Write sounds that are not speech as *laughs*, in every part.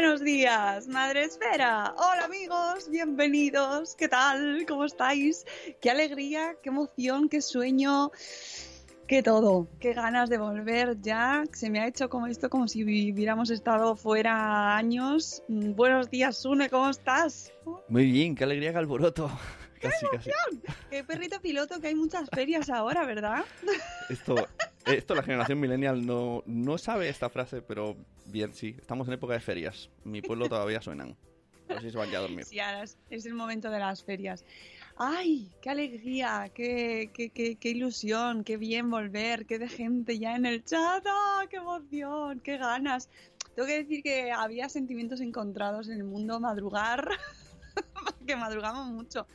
Buenos días, Madre Esfera. Hola amigos, bienvenidos. ¿Qué tal? ¿Cómo estáis? Qué alegría, qué emoción, qué sueño, qué todo. Qué ganas de volver ya. Se me ha hecho como esto, como si hubiéramos estado fuera años. Mm, Buenos días, Sune, ¿cómo estás? Muy bien, qué alegría, qué alboroto. *laughs* Casi, casi. Qué perrito piloto que hay muchas ferias ahora, ¿verdad? Esto, esto la generación millennial no, no sabe esta frase, pero bien, sí. Estamos en época de ferias. Mi pueblo *laughs* todavía suenan. A ver si se van ya a dormir. Sí, ahora es, el momento de las ferias. ¡Ay! ¡Qué alegría! Qué, qué, qué, qué ilusión! ¡Qué bien volver! ¡Qué de gente ya en el chat! ¡Ah, ¡Qué emoción! ¡Qué ganas! Tengo que decir que había sentimientos encontrados en el mundo madrugar, *laughs* que madrugamos mucho.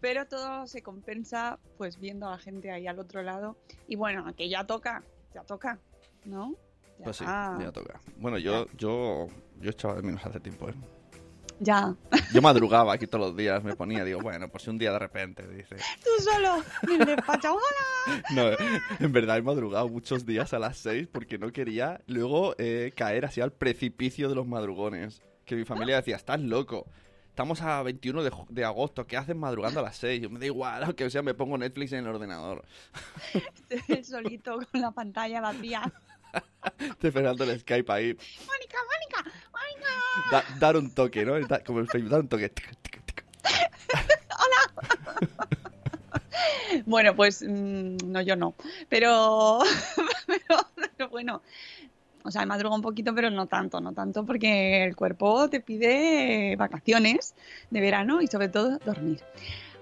Pero todo se compensa pues viendo a la gente ahí al otro lado. Y bueno, que ya toca, ya toca, ¿no? Pues sí, ya toca. Bueno, yo, yo, yo echaba de menos hace tiempo, ¿eh? ya. *laughs* Yo madrugaba aquí todos los días, me ponía, digo, bueno, por si un día de repente, dice. *laughs* Tú solo, en el. *laughs* No, en verdad he madrugado muchos días a las 6 porque no quería luego eh, caer así al precipicio de los madrugones. Que mi familia decía, estás loco. Estamos a 21 de, de agosto, ¿qué haces madrugando a las 6? Yo me da igual, aunque sea me pongo Netflix en el ordenador. solito con la pantalla vacía. *laughs* Estoy esperando el Skype ahí. ¡Mónica, Mónica! ¡Mónica! Da- dar un toque, ¿no? Da- como el Facebook, dar un toque. Tic. *laughs* *laughs* Bueno, pues mm, no, yo no. Pero, pero, pero bueno, o sea, madrugo un poquito, pero no tanto, no tanto, porque el cuerpo te pide vacaciones de verano y sobre todo dormir.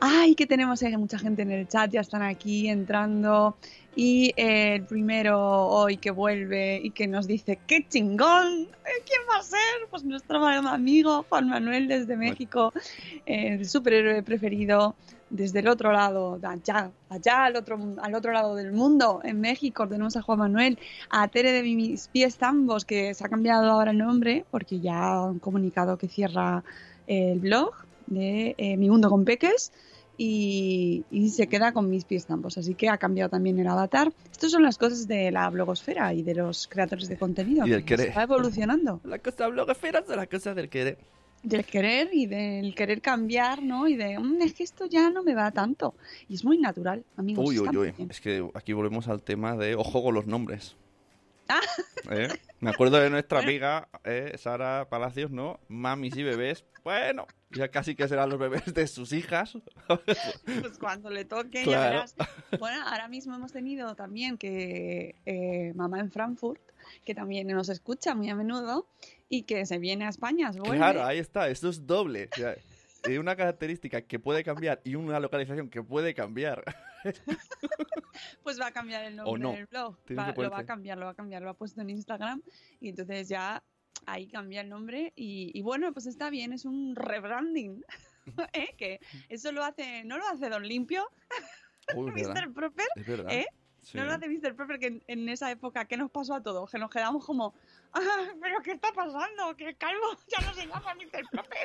Ay, que tenemos eh, mucha gente en el chat, ya están aquí entrando. Y eh, el primero hoy que vuelve y que nos dice, ¡qué chingón! Eh, ¿Quién va a ser? Pues nuestro amigo Juan Manuel desde México, eh, el superhéroe preferido desde el otro lado, allá, allá al otro, al otro lado del mundo, en México, tenemos a Juan Manuel, a Tere de mis pies tambos, que se ha cambiado ahora el nombre porque ya han comunicado que cierra el blog de eh, Mi Mundo con Peques y, y se queda con mis pies tambos, así que ha cambiado también el avatar. Estas son las cosas de la blogosfera y de los creadores de contenido. Y del que querer. Está evolucionando La cosa blogosfera son las cosas del querer. del querer y del querer cambiar, ¿no? Y de, "Mm, es que esto ya no me va tanto. Y es muy natural, amigos. Uy, uy, uy. bien. Es que aquí volvemos al tema de ojo con los nombres. Ah. ¿Eh? *laughs* Me acuerdo de nuestra amiga eh, Sara Palacios, ¿no? Mamis y bebés. Bueno, ya casi que serán los bebés de sus hijas. Pues cuando le toque, Claro. ya verás. Bueno, ahora mismo hemos tenido también que eh, mamá en Frankfurt, que también nos escucha muy a menudo y que se viene a España. vuelve. Claro, ahí está, esto es doble. O sea, una característica que puede cambiar y una localización que puede cambiar. *laughs* Pues va a cambiar el nombre no. del blog. Va- lo va a cambiar, lo va a cambiar. Lo ha puesto en Instagram y entonces ya ahí cambia el nombre. Y, y bueno, pues está bien, es un rebranding. *laughs* ¿Eh? Que eso lo hace, no lo hace Don Limpio, Uy. *laughs* Mr. Proper, Es verdad. ¿eh? Sí. No lo hace Mr. Proper, que en, en esa época, ¿qué nos pasó a todos? Que nos quedamos como, "Ah, ¿pero qué está pasando? Que Calvo ya no se llama Mr. Proper.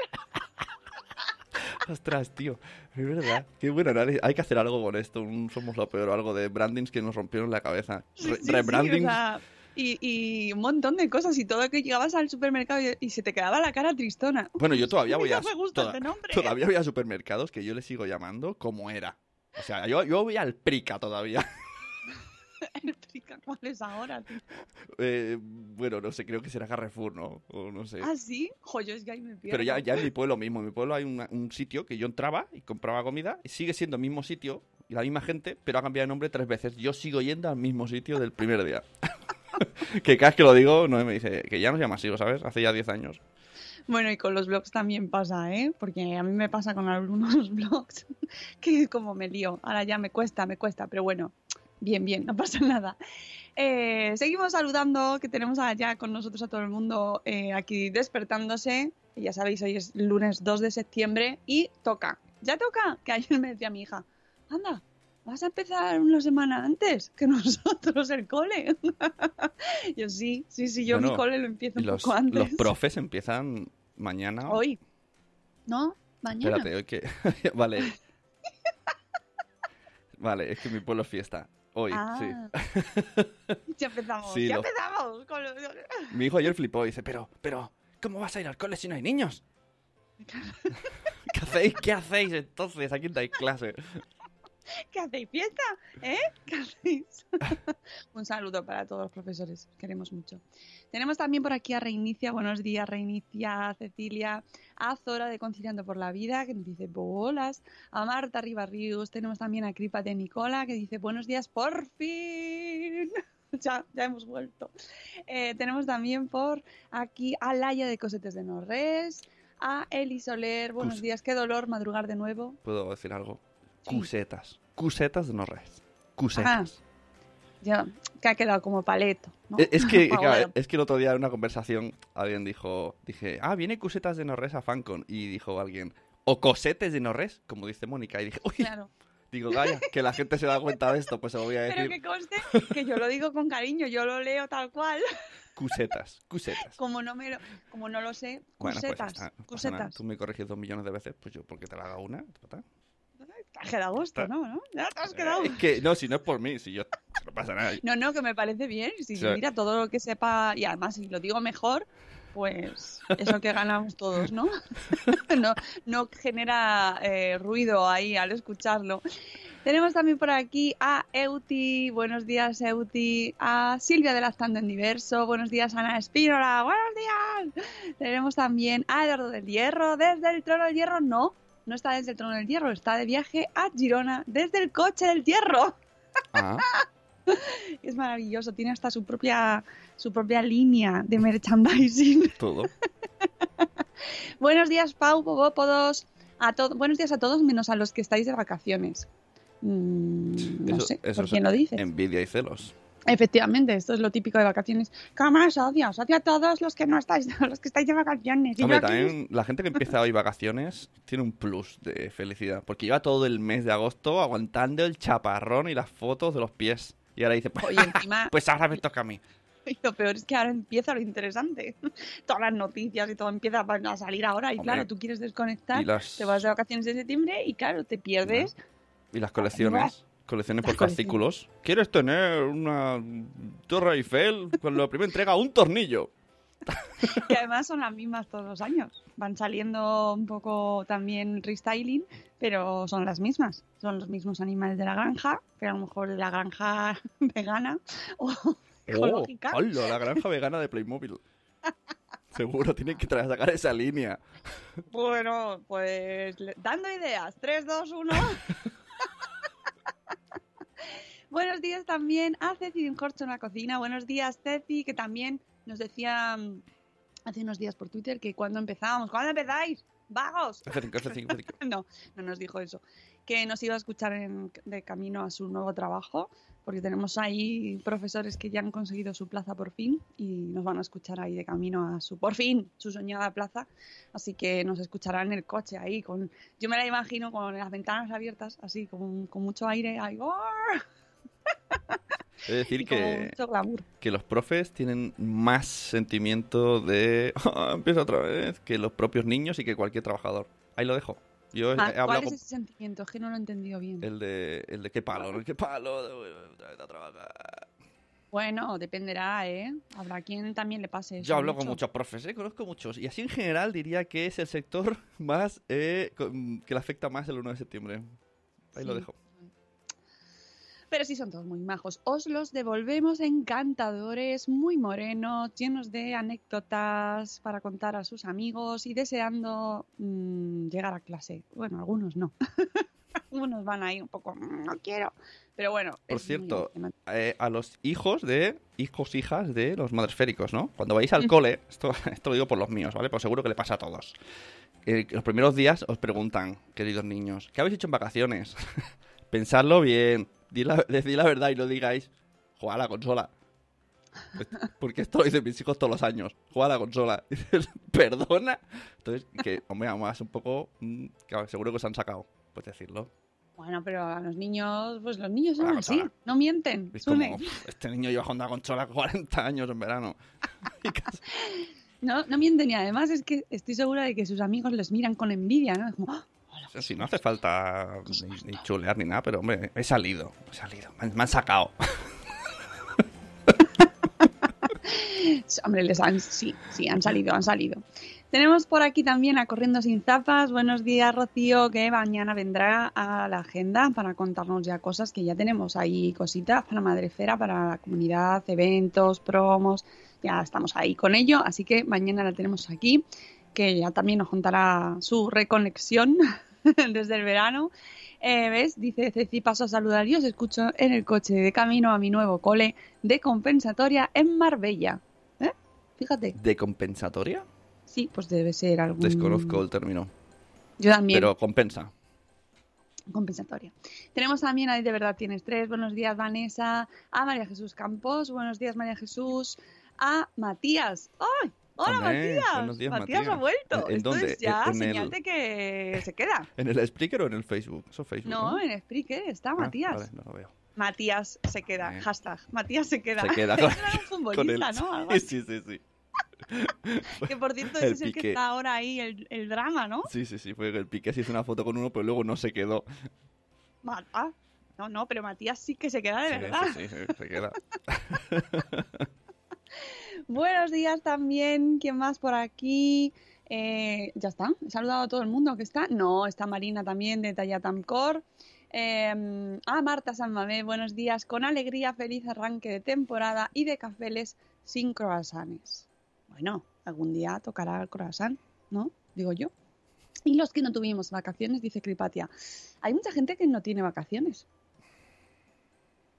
*laughs* Ostras, tío. Es verdad. Qué bueno análisis. Hay que hacer algo con esto. Un Somos lo peor o algo de brandings que nos rompieron la cabeza. Sí, Re- sí, sí, o rebrandings. sea, y, y un montón de cosas y todo que llegabas al supermercado y, y se te quedaba la cara tristona. Bueno, yo todavía *laughs* voy a... me gusta toda- nombre. Todavía voy a supermercados que yo le sigo llamando como era. O sea, yo, yo voy al Prica todavía. *laughs* Explica cuál es ahora. tío. Eh, bueno, no sé, creo que será Carrefour, ¿no? O no sé. ¿Ah, sí? Joyo, es que ahí me pierdo. Pero ya, ya en mi pueblo mismo, en mi pueblo hay una- un sitio que yo entraba y compraba comida y sigue siendo el mismo sitio y la misma gente, pero ha cambiado de nombre tres veces. Yo sigo yendo al mismo sitio del primer día. *laughs* que cada vez que lo digo, no me dice que ya no se llama así, ¿sabes? Hace ya 10 años. Bueno, y con los blogs también pasa, ¿eh? Porque a mí me pasa con algunos *laughs* blogs que como me lío. Ahora ya me cuesta, me cuesta, pero bueno, bien, bien, no pasa *laughs* nada. Eh, seguimos saludando, que tenemos allá con nosotros a todo el mundo eh, aquí despertándose. Ya sabéis, hoy es lunes 2 de septiembre y toca, ya toca, que ayer me decía mi hija, anda, vas a empezar una semana antes que *laughs* nosotros el cole. *laughs* yo sí, sí, sí, yo mi Bueno, cole lo empiezo un Los, poco antes. los profes empiezan mañana. Hoy. ¿No? Mañana. Espérate, hoy que. vale. vale, es que mi pueblo es fiesta. Hoy, Ah, sí. *laughs* Ya empezamos, Sí, ya lo- empezamos. con lo- Mi hijo ayer flipó y dice, pero, pero, ¿cómo vas a ir al cole si no hay niños? *laughs* *laughs* ¿Qué hacéis? ¿Qué hacéis entonces? ¿A quién dais clase? ¿Qué hacéis? ¿Fiesta? ¿Eh? ¿Qué hacéis? *laughs* Un saludo para todos los profesores, os queremos mucho. Tenemos también por aquí a Reinicia, buenos días Reinicia, a Cecilia, a Zora de Conciliando por la Vida, que nos dice bolas, a Marta Ribarrius, tenemos también a Cripa de Nicola, que dice buenos días por fin. *laughs* Ya, ya hemos vuelto. Eh, tenemos también por aquí a Laia de Cosetes de Norres, a Eli Soler, buenos días, qué dolor madrugar de nuevo. ¿Puedo decir algo? Cusetas. Cusetas de no res. Cusetas. Ya, que ha quedado como paleto. ¿no? E- Es que, *laughs* Ah, claro, es que el otro día en una conversación alguien dijo, dije, ah, viene Cusetas de Norres a Fancon. Y dijo alguien, o Cosetes de Norres, como dice Mónica. Y dije, uy, Claro. digo, vaya, que la gente se da cuenta de esto, pues se lo voy a Pero decir. que conste que yo lo digo con cariño, yo lo leo tal cual. *laughs* Cusetas, cusetas. Como no, me lo, como no lo sé, Bueno, pues cusetas, está, no cusetas. Tú me corriges dos millones de veces, pues yo porque te la haga una. Traje de agosto, ¿no? ¿no? Te has quedado. Es que, no, si no es por mí, si yo... No pasa nada. No, no, que me parece bien. Si Sí. mira todo lo que sepa, y además si lo digo mejor, pues eso que ganamos todos, ¿no? *laughs* no, no genera eh, ruido ahí al escucharlo. Tenemos también por aquí a Euti, buenos días Euti, a Silvia de Lactando en Diverso, buenos días Ana Espínola, buenos días. Tenemos también a Eduardo del Hierro, desde el Trono del Hierro, no, no está desde el Trono del Hierro, está de viaje a Girona desde el coche del Hierro. Ah, *laughs* Es maravilloso, tiene hasta su propia, su propia línea de merchandising. *laughs* todo. Buenos días, Pau, Bobópodos. A Buenos días a todos, menos a los que estáis de vacaciones. Mm, no Eso- sé, eso ¿por quién lo dices? Envidia y celos. Efectivamente, esto es lo típico de vacaciones. ¿Cómo os odio? A todos los que no estáis, *laughs* los que estáis de vacaciones. Hombre, también la gente que empieza hoy vacaciones tiene un plus de felicidad. Porque lleva todo el mes de agosto aguantando el chaparrón y las fotos de los pies. Y ahora dice, pues, Oye, *laughs* encima, pues ahora me toca a mí. *laughs* y lo peor es que ahora empieza lo interesante. Todas las noticias y todo empieza a salir ahora. Y Hombre. claro, tú quieres desconectar, las, te vas de vacaciones en septiembre y claro, te pierdes y las colecciones. Colecciones por fascículos. ¿Quieres tener una Torre Eiffel? Con la primera entrega, un tornillo. *laughs* que además son las mismas todos los años. Van saliendo un poco también restyling, pero son las mismas. Son los mismos animales de la granja, pero a lo mejor de la granja *laughs* vegana o *laughs* ecológica. Oh, hola, la granja vegana de Playmobil. Seguro, tienen que sacar esa línea. Bueno, pues dando ideas. 3, 2, 1. Buenos días también a Ceci de un corcho en la cocina. Buenos días, Ceci, que también nos decía mm, hace unos días por Twitter que cuando empezábamos, ¿cuándo empezáis? ¡Vagos! F5, F5, F5. No, no nos dijo eso. Que nos iba a escuchar en- de camino a su nuevo trabajo, porque tenemos ahí profesores que ya han conseguido su plaza por fin y nos van a escuchar ahí de camino a su, por fin, su soñada plaza. Así que nos escucharán en el coche ahí. con Yo me la imagino con las ventanas abiertas, así, con, con mucho aire. Ahí, ¡oh! Es decir, que, que los profes tienen más sentimiento de "Ah, *laughs* empieza otra vez que los propios niños y que cualquier trabajador. Ahí lo dejo. Yo he, Ah, he ¿Cuál es con ese sentimiento? Es que no lo he entendido bien. el de, el de qué palo, ¿no? qué palo. Bueno, dependerá, ¿eh? Habrá quien también le pase eso. Yo hablo con mucho. muchos profes, ¿eh? conozco muchos. Y así en general diría que es el sector *laughs* más eh, que le afecta más el 1 de septiembre. Ahí lo dejo. Pero sí son todos muy majos. Os los devolvemos encantadores, muy morenos, llenos de anécdotas para contar a sus amigos y deseando mm, llegar a clase. Bueno, algunos no. *laughs* algunos van ahí un poco, "Mm, no quiero. Pero bueno. Por cierto, eh, a los hijos de hijos hijas de los madresféricos, ¿no? Cuando vais al cole, *laughs* esto, esto lo digo por los míos, ¿vale? Pues seguro que le pasa a todos. Eh, los primeros días os preguntan, queridos niños, ¿qué habéis hecho en vacaciones? *laughs* Pensadlo bien, la- *laughs* decid la verdad y no digáis, juega a la consola. Pues, Porque esto lo dicen mis hijos todos los años, juega a la consola. Y *laughs* dices, ¿perdona? Entonces, que, hombre, además un poco, mm, claro, seguro que os han sacado, pues decirlo. Bueno, pero a los niños, pues los niños son así, no mienten. Es como, "Uf, este niño lleva jugando a la consola 40 años en verano. *laughs* No, no mienten y además es que estoy segura de que sus amigos les miran con envidia, ¿no? Es como, "Ah, Si no hace falta ni, chulear ni nada, pero hombre, he salido, he salido, me han, me han sacado. *laughs* Hombre, les han, sí, sí, han salido, han salido. Tenemos por aquí también a Corriendo Sin Zapas. Buenos días, Rocío, que mañana vendrá a la agenda para contarnos ya cosas que ya tenemos ahí, cositas para Madrefera, para la comunidad, eventos, promos. Ya estamos ahí con ello, así que mañana la tenemos aquí, que ya también nos contará su reconexión *laughs* desde el verano. Eh, ¿Ves? Dice Ceci, paso a saludar y os escucho en el coche de camino a mi nuevo cole de compensatoria en Marbella. ¿Eh? Fíjate. ¿De compensatoria? Sí, pues debe ser algún... Desconozco el término, Yo también. pero compensa. Compensatoria. Tenemos también a De Verdad Tienes Tres. Buenos días, Vanessa. A María Jesús Campos. Buenos días, María Jesús. A Matías. ¡Ay! ¡Hola, Matías! días, Matías. ha Matías. vuelto. ¿En- en Esto dónde? es ya En- en señal el- de que se queda. *laughs* ¿En el Spreaker o en el Facebook? Eso es Facebook. No, en Spreaker está Ah, Matías. vale, no lo veo. Matías se queda. Eh. Hashtag. Matías se queda. Se queda *laughs* con, un *laughs* con futbolista, el- ¿no? Algo Sí, sí, sí, sí. Que por cierto, El ese es el que está ahora ahí, el, el drama, ¿no? Sí, sí, sí. Fue el Piqué se hizo una foto con uno, pero luego no se quedó. Ma- ah, no, no, pero Matías sí que se queda de Sí, verdad. sí, sí, se queda. Buenos días también. ¿Quién más por aquí? Eh, ya está. He saludado a todo el mundo que está. No, está Marina también de Tallatamcor. Eh, ah, Marta Sanmamé, buenos días. Con alegría, feliz arranque de temporada y de cafeles sin croissants. Bueno, algún día tocará el croissant, ¿no? Digo yo. Y los que no tuvimos vacaciones, dice Cripatia. Hay mucha gente que no tiene vacaciones.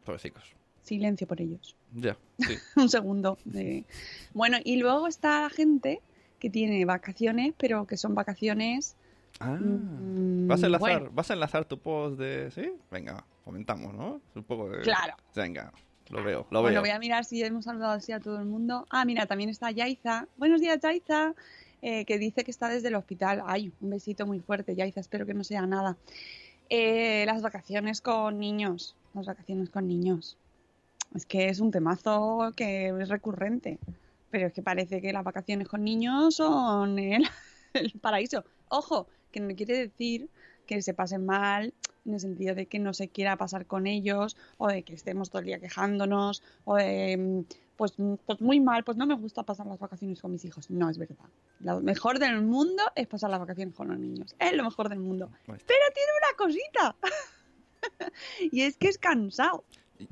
Pobrecicos. Silencio por ellos. Ya, sí. *laughs* un segundo. de- Bueno, y luego está la gente que tiene vacaciones, pero que son vacaciones. Ah, mm, ¿Vas a enlazar, bueno, vas a enlazar tu post de... ¿Sí? Venga, comentamos, ¿no? Un poco de... claro. Venga, lo veo, lo Bueno, veo. voy a mirar si hemos saludado así a todo el mundo. Ah, mira, también está Yaiza. Buenos días, Yaiza. eh, que dice que está desde el hospital. Ay, un besito muy fuerte, Yaiza. Espero que no sea nada. Eh, las vacaciones con niños. Las vacaciones con niños. Es que es un temazo que es recurrente. Pero es que parece que las vacaciones con niños son el, *laughs* el paraíso. Ojo, que no quiere decir que se pasen mal en el sentido de que no se quiera pasar con ellos o de que estemos todo el día quejándonos o de mm, pues, mm, pues muy mal, pues no me gusta pasar las vacaciones con mis hijos. No es verdad. Lo mejor del mundo es pasar las vacaciones con los niños. Es lo mejor del mundo. Pero tiene una cosita. *laughs* y es que es cansado.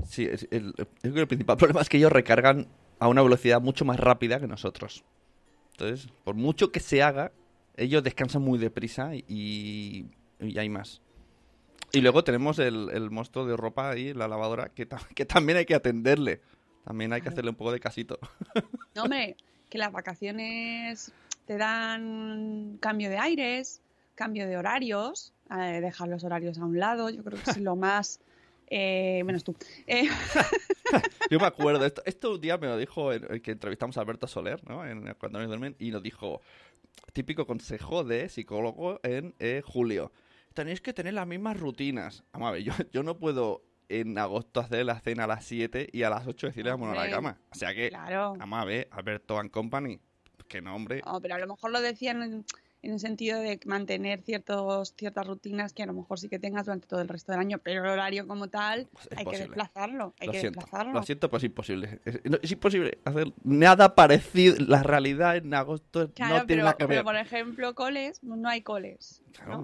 Sí, es- el, yo creo que el principal *laughs* problema es que ellos recargan a una velocidad mucho más rápida que nosotros. Entonces, por mucho que se haga, ellos descansan muy deprisa y, y hay más. Y luego tenemos el, el monstruo de ropa ahí la lavadora que, ta- *laughs* que también hay que atenderle. También hay que hacerle un poco de casito. No, hombre, que las vacaciones te dan cambio de aires, cambio de horarios, eh, dejar los horarios a un lado, yo creo que es lo *laughs* más... Eh, menos tú. Eh, *laughs* *laughs* Yo me acuerdo, esto, esto un día me lo dijo el, el que entrevistamos a Alberto Soler, ¿no? En, cuando nos duermen, y nos dijo, típico consejo de psicólogo en eh, julio, tenéis que tener las mismas rutinas. Vamos a ver, yo, yo no puedo en agosto hacer la cena a las 7 y a las 8 decirle vamos a la cama. O sea que, claro. vamos a ver, Alberto and Company, que no, hombre. No, pero a lo mejor lo decían en, el sentido de mantener ciertos, ciertas rutinas que a lo mejor sí que tengas durante todo el resto del año, pero el horario como tal Pues hay que desplazarlo, hay lo que siento, desplazarlo. lo siento, pero es imposible. Es, imposible hacer nada parecido. La realidad en agosto Claro, no tiene pero, nada que pero, ver. por ejemplo, coles, no hay coles.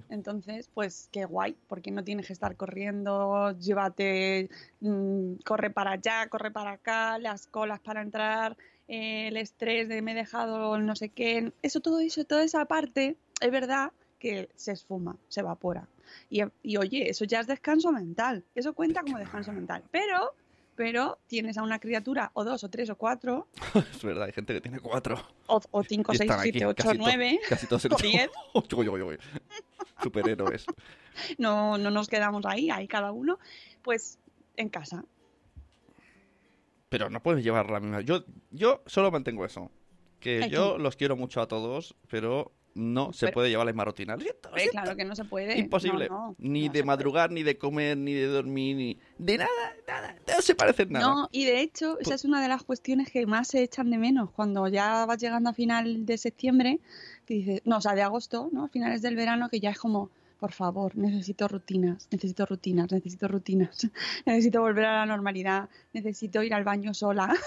Entonces, pues qué guay, porque no tienes que estar corriendo, llévate, mm, corre para allá, corre para acá, las colas para entrar, el estrés de me he dejado no sé qué. Eso, todo eso, toda esa parte, es verdad que se esfuma, se evapora. Y, y oye, eso ya es descanso mental, eso cuenta como descanso mental. Pero, pero tienes a una criatura, o dos, o tres, o cuatro, *laughs* Es verdad, hay gente que tiene cuatro. o, o cinco, seis, aquí, siete, ocho, casi to- nueve. Casi todos *laughs* o diez. *laughs* Superhéroes. no, no nos quedamos ahí, ahí cada uno, pues en casa. Pero no puedes llevar la misma. Yo, yo solo mantengo eso. Que yo los quiero mucho a todos, pero no se puede llevar la misma rutina. Lo siento, lo Hombre, siento. claro que no se puede. Imposible. No, no, ni no de puede. madrugar, ni de comer, ni de dormir, ni de nada, nada. No se parecen nada. No, y de hecho, esa es una de las cuestiones que más se echan de menos cuando ya vas llegando a final de septiembre, que dices, no, o sea, de agosto, ¿no? A finales del verano, que ya es como, por favor, necesito rutinas, necesito rutinas, necesito rutinas, *laughs* necesito volver a la normalidad, necesito ir al baño sola. *laughs*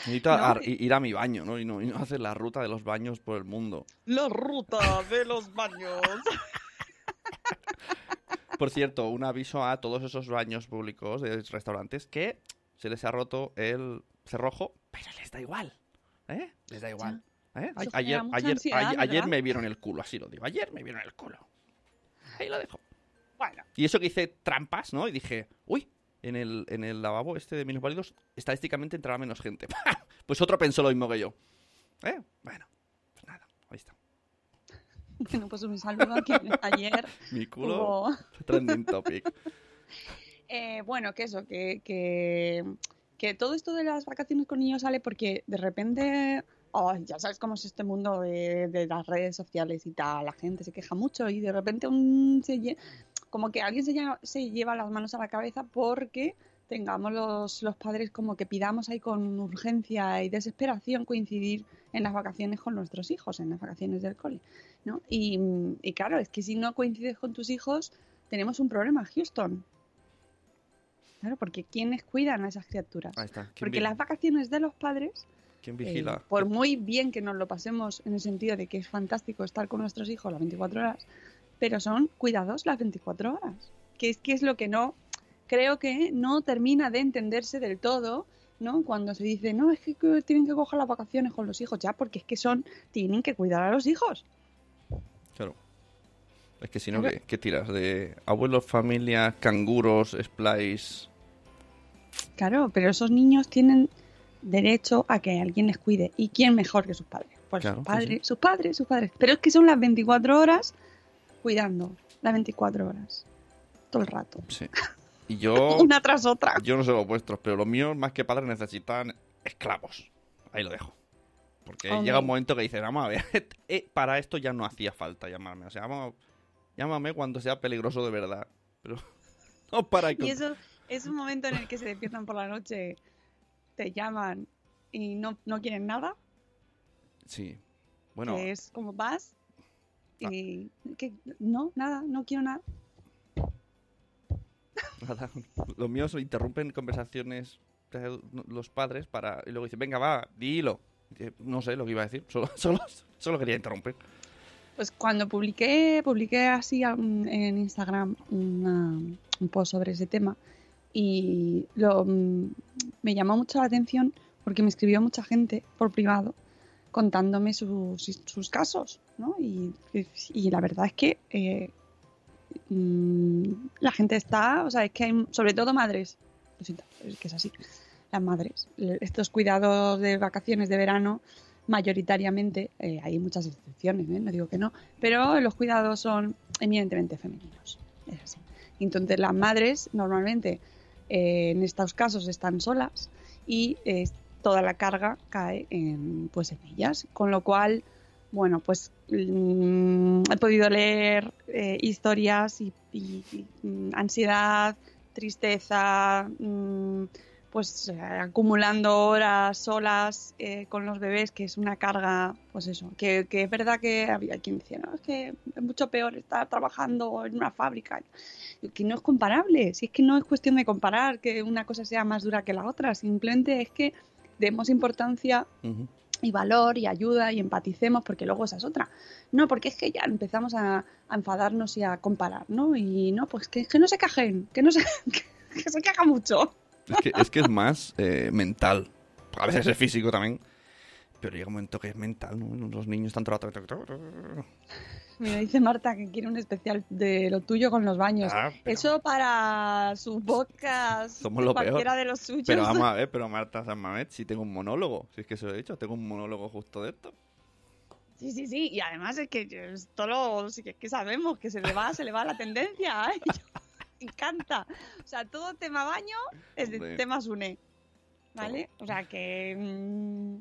Necesito No, ir a mi baño, ¿no? Y no, y no hacer la ruta de los baños por el mundo. La ruta de los baños. *laughs* Por cierto, un aviso a todos esos baños públicos de restaurantes que se les ha roto el cerrojo, pero les da igual. ¿Eh? Les da igual. ¿Eh? Ayer, ayer, ansiedad, ayer, me vieron el culo, así lo digo. Ayer me vieron el culo. Ahí lo dejo. Bueno, Y eso que hice trampas, ¿no? Y dije, uy, en el, en el lavabo este de minusválidos, estadísticamente entrará menos gente. *laughs* pues otro pensó lo mismo que yo. ¿Eh? Bueno, pues nada, ahí está. *laughs* bueno, pues un saludo a quien ayer Mi culo, hubo... trending topic. *laughs* Eh, bueno, que eso, que, que, que todo esto de las vacaciones con niños sale porque de repente, ay, ya sabes cómo es este mundo de, de las redes sociales y tal, la gente se queja mucho y de repente un, se como que alguien se lleva, se lleva las manos a la cabeza porque tengamos los, los padres como que pidamos ahí con urgencia y desesperación coincidir en las vacaciones con nuestros hijos, en las vacaciones del cole, ¿no? Y, y claro, es que si no coincides con tus hijos, tenemos un problema, Houston. Claro, porque ¿quiénes cuidan a esas criaturas? Ahí está. ¿Quién, Porque las vacaciones de los padres, quién eh, vigila? por muy bien que nos lo pasemos en el sentido de que es fantástico estar con nuestros hijos las 24 horas, pero son cuidados las 24 horas. Que es que es lo que no, creo que no termina de entenderse del todo, ¿no? Cuando se dice, no, es que tienen que coger las vacaciones con los hijos, ya, porque es que son, tienen que cuidar a los hijos. Claro. Es que si no. ¿qué, qué tiras? ¿De abuelos, familia, canguros, splice? Claro, pero esos niños tienen derecho a que alguien les cuide. ¿Y quién mejor que sus padres? Pues Claro, sus padres, sí. sus padres, sus padres. Pero es que son las 24 horas cuidando, las 24 horas, todo el rato, Sí. Y yo, *laughs* una tras otra. yo no sé los vuestros, pero los míos, más que padres, necesitan esclavos. Ahí lo dejo. Porque Hombre. llega un momento que dices, vamos a ver, *laughs* eh, para esto ya no hacía falta llamarme. O sea, vamos, llámame cuando sea peligroso de verdad. Pero *laughs* no para... Y eso es un momento en el que se despiertan por la noche, te llaman y no, no quieren nada, Sí. Bueno, que es como vas Ah. y que no, nada, no quiero nada. Nada. Los míos interrumpen conversaciones de los padres para y luego dicen, venga, va, dilo. Y, No sé lo que iba a decir, solo, *laughs* solo, solo quería interrumpir. Pues cuando publiqué, publiqué así en Instagram una- un post sobre ese tema y lo, mm, me llamó mucho la atención porque me escribió mucha gente por privado contándome sus, sus casos, ¿no? Y, y la verdad es que eh, mm, la gente está, o sea, es que hay, sobre todo madres, lo siento, es que es así, las madres, estos cuidados de vacaciones de verano, mayoritariamente, eh, hay muchas excepciones, ¿eh? no digo que no, pero los cuidados son eminentemente femeninos, es así. Entonces las madres normalmente eh, en estos casos están solas y eh, toda la carga cae en, pues en ellas, con lo cual, bueno, pues mm, he podido leer eh, historias y, mm, ansiedad, tristeza, mm, pues eh, acumulando horas solas eh, con los bebés, que es una carga, pues eso, que, que es verdad que había quien decía, no, es que es mucho peor estar trabajando en una fábrica, que no es comparable, si es que no es cuestión de comparar, que una cosa sea más dura que la otra, simplemente es que demos importancia y valor y ayuda y empaticemos, porque luego esa es otra. No, porque es que ya empezamos a, a enfadarnos y a comparar, ¿no? Y no, pues que, que no se cajen, que no se, *laughs* que se queja mucho. Es que es, que es más eh, mental. A veces es físico también. Pero llega un momento que es mental, ¿no? Los niños están todo el Mira, dice Marta que quiere un especial de lo tuyo con los baños. Ah, pero- Eso para su podcast, Somos lo cualquiera peor. de los suyos. Pero vamos a *laughs* ver, pero Marta San Mamet, si tengo un monólogo. Si es que se lo he dicho, tengo un monólogo justo de esto. Sí, sí, sí. Y además es que esto lo sí que sabemos que se le va, se le va la tendencia. ¿eh? *laughs* *laughs* Encanta. O sea, todo tema baño es de temas une. ¿Vale? O sea que mm,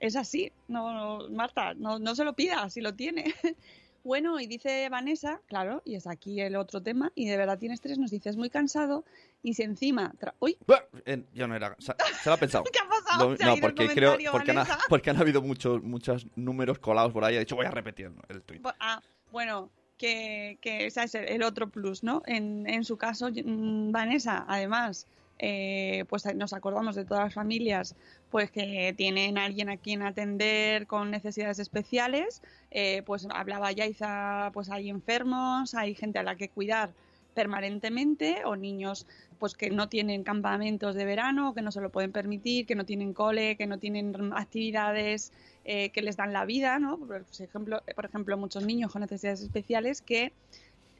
es así. No, no, Marta, no, no se lo pida si lo tiene. *laughs* Bueno, y dice Vanessa, claro, y es aquí el otro tema, y de verdad tiene estrés, nos dice, es muy cansado, y si encima... tra- ¡Uy! Eh, yo no era. Se, se lo ha pensado. *laughs* ¿Qué ha pasado? Lo- Se ha no, porque creo. Porque han, Vanessa. porque han habido muchos, muchos números colados por ahí. He dicho, voy a repetir el tuit. Bu- Ah, bueno, que, ese es el, otro plus, ¿no? En, en su caso, mm, Vanessa, además, eh, pues nos acordamos de todas las familias pues que tienen a alguien a quien atender con necesidades especiales, eh, pues hablaba Yaiza, pues hay enfermos, hay gente a la que cuidar permanentemente o niños pues que no tienen campamentos de verano, que no se lo pueden permitir, que no tienen cole, que no tienen actividades eh, que les dan la vida, ¿no? Por ejemplo, por ejemplo, muchos niños con necesidades especiales que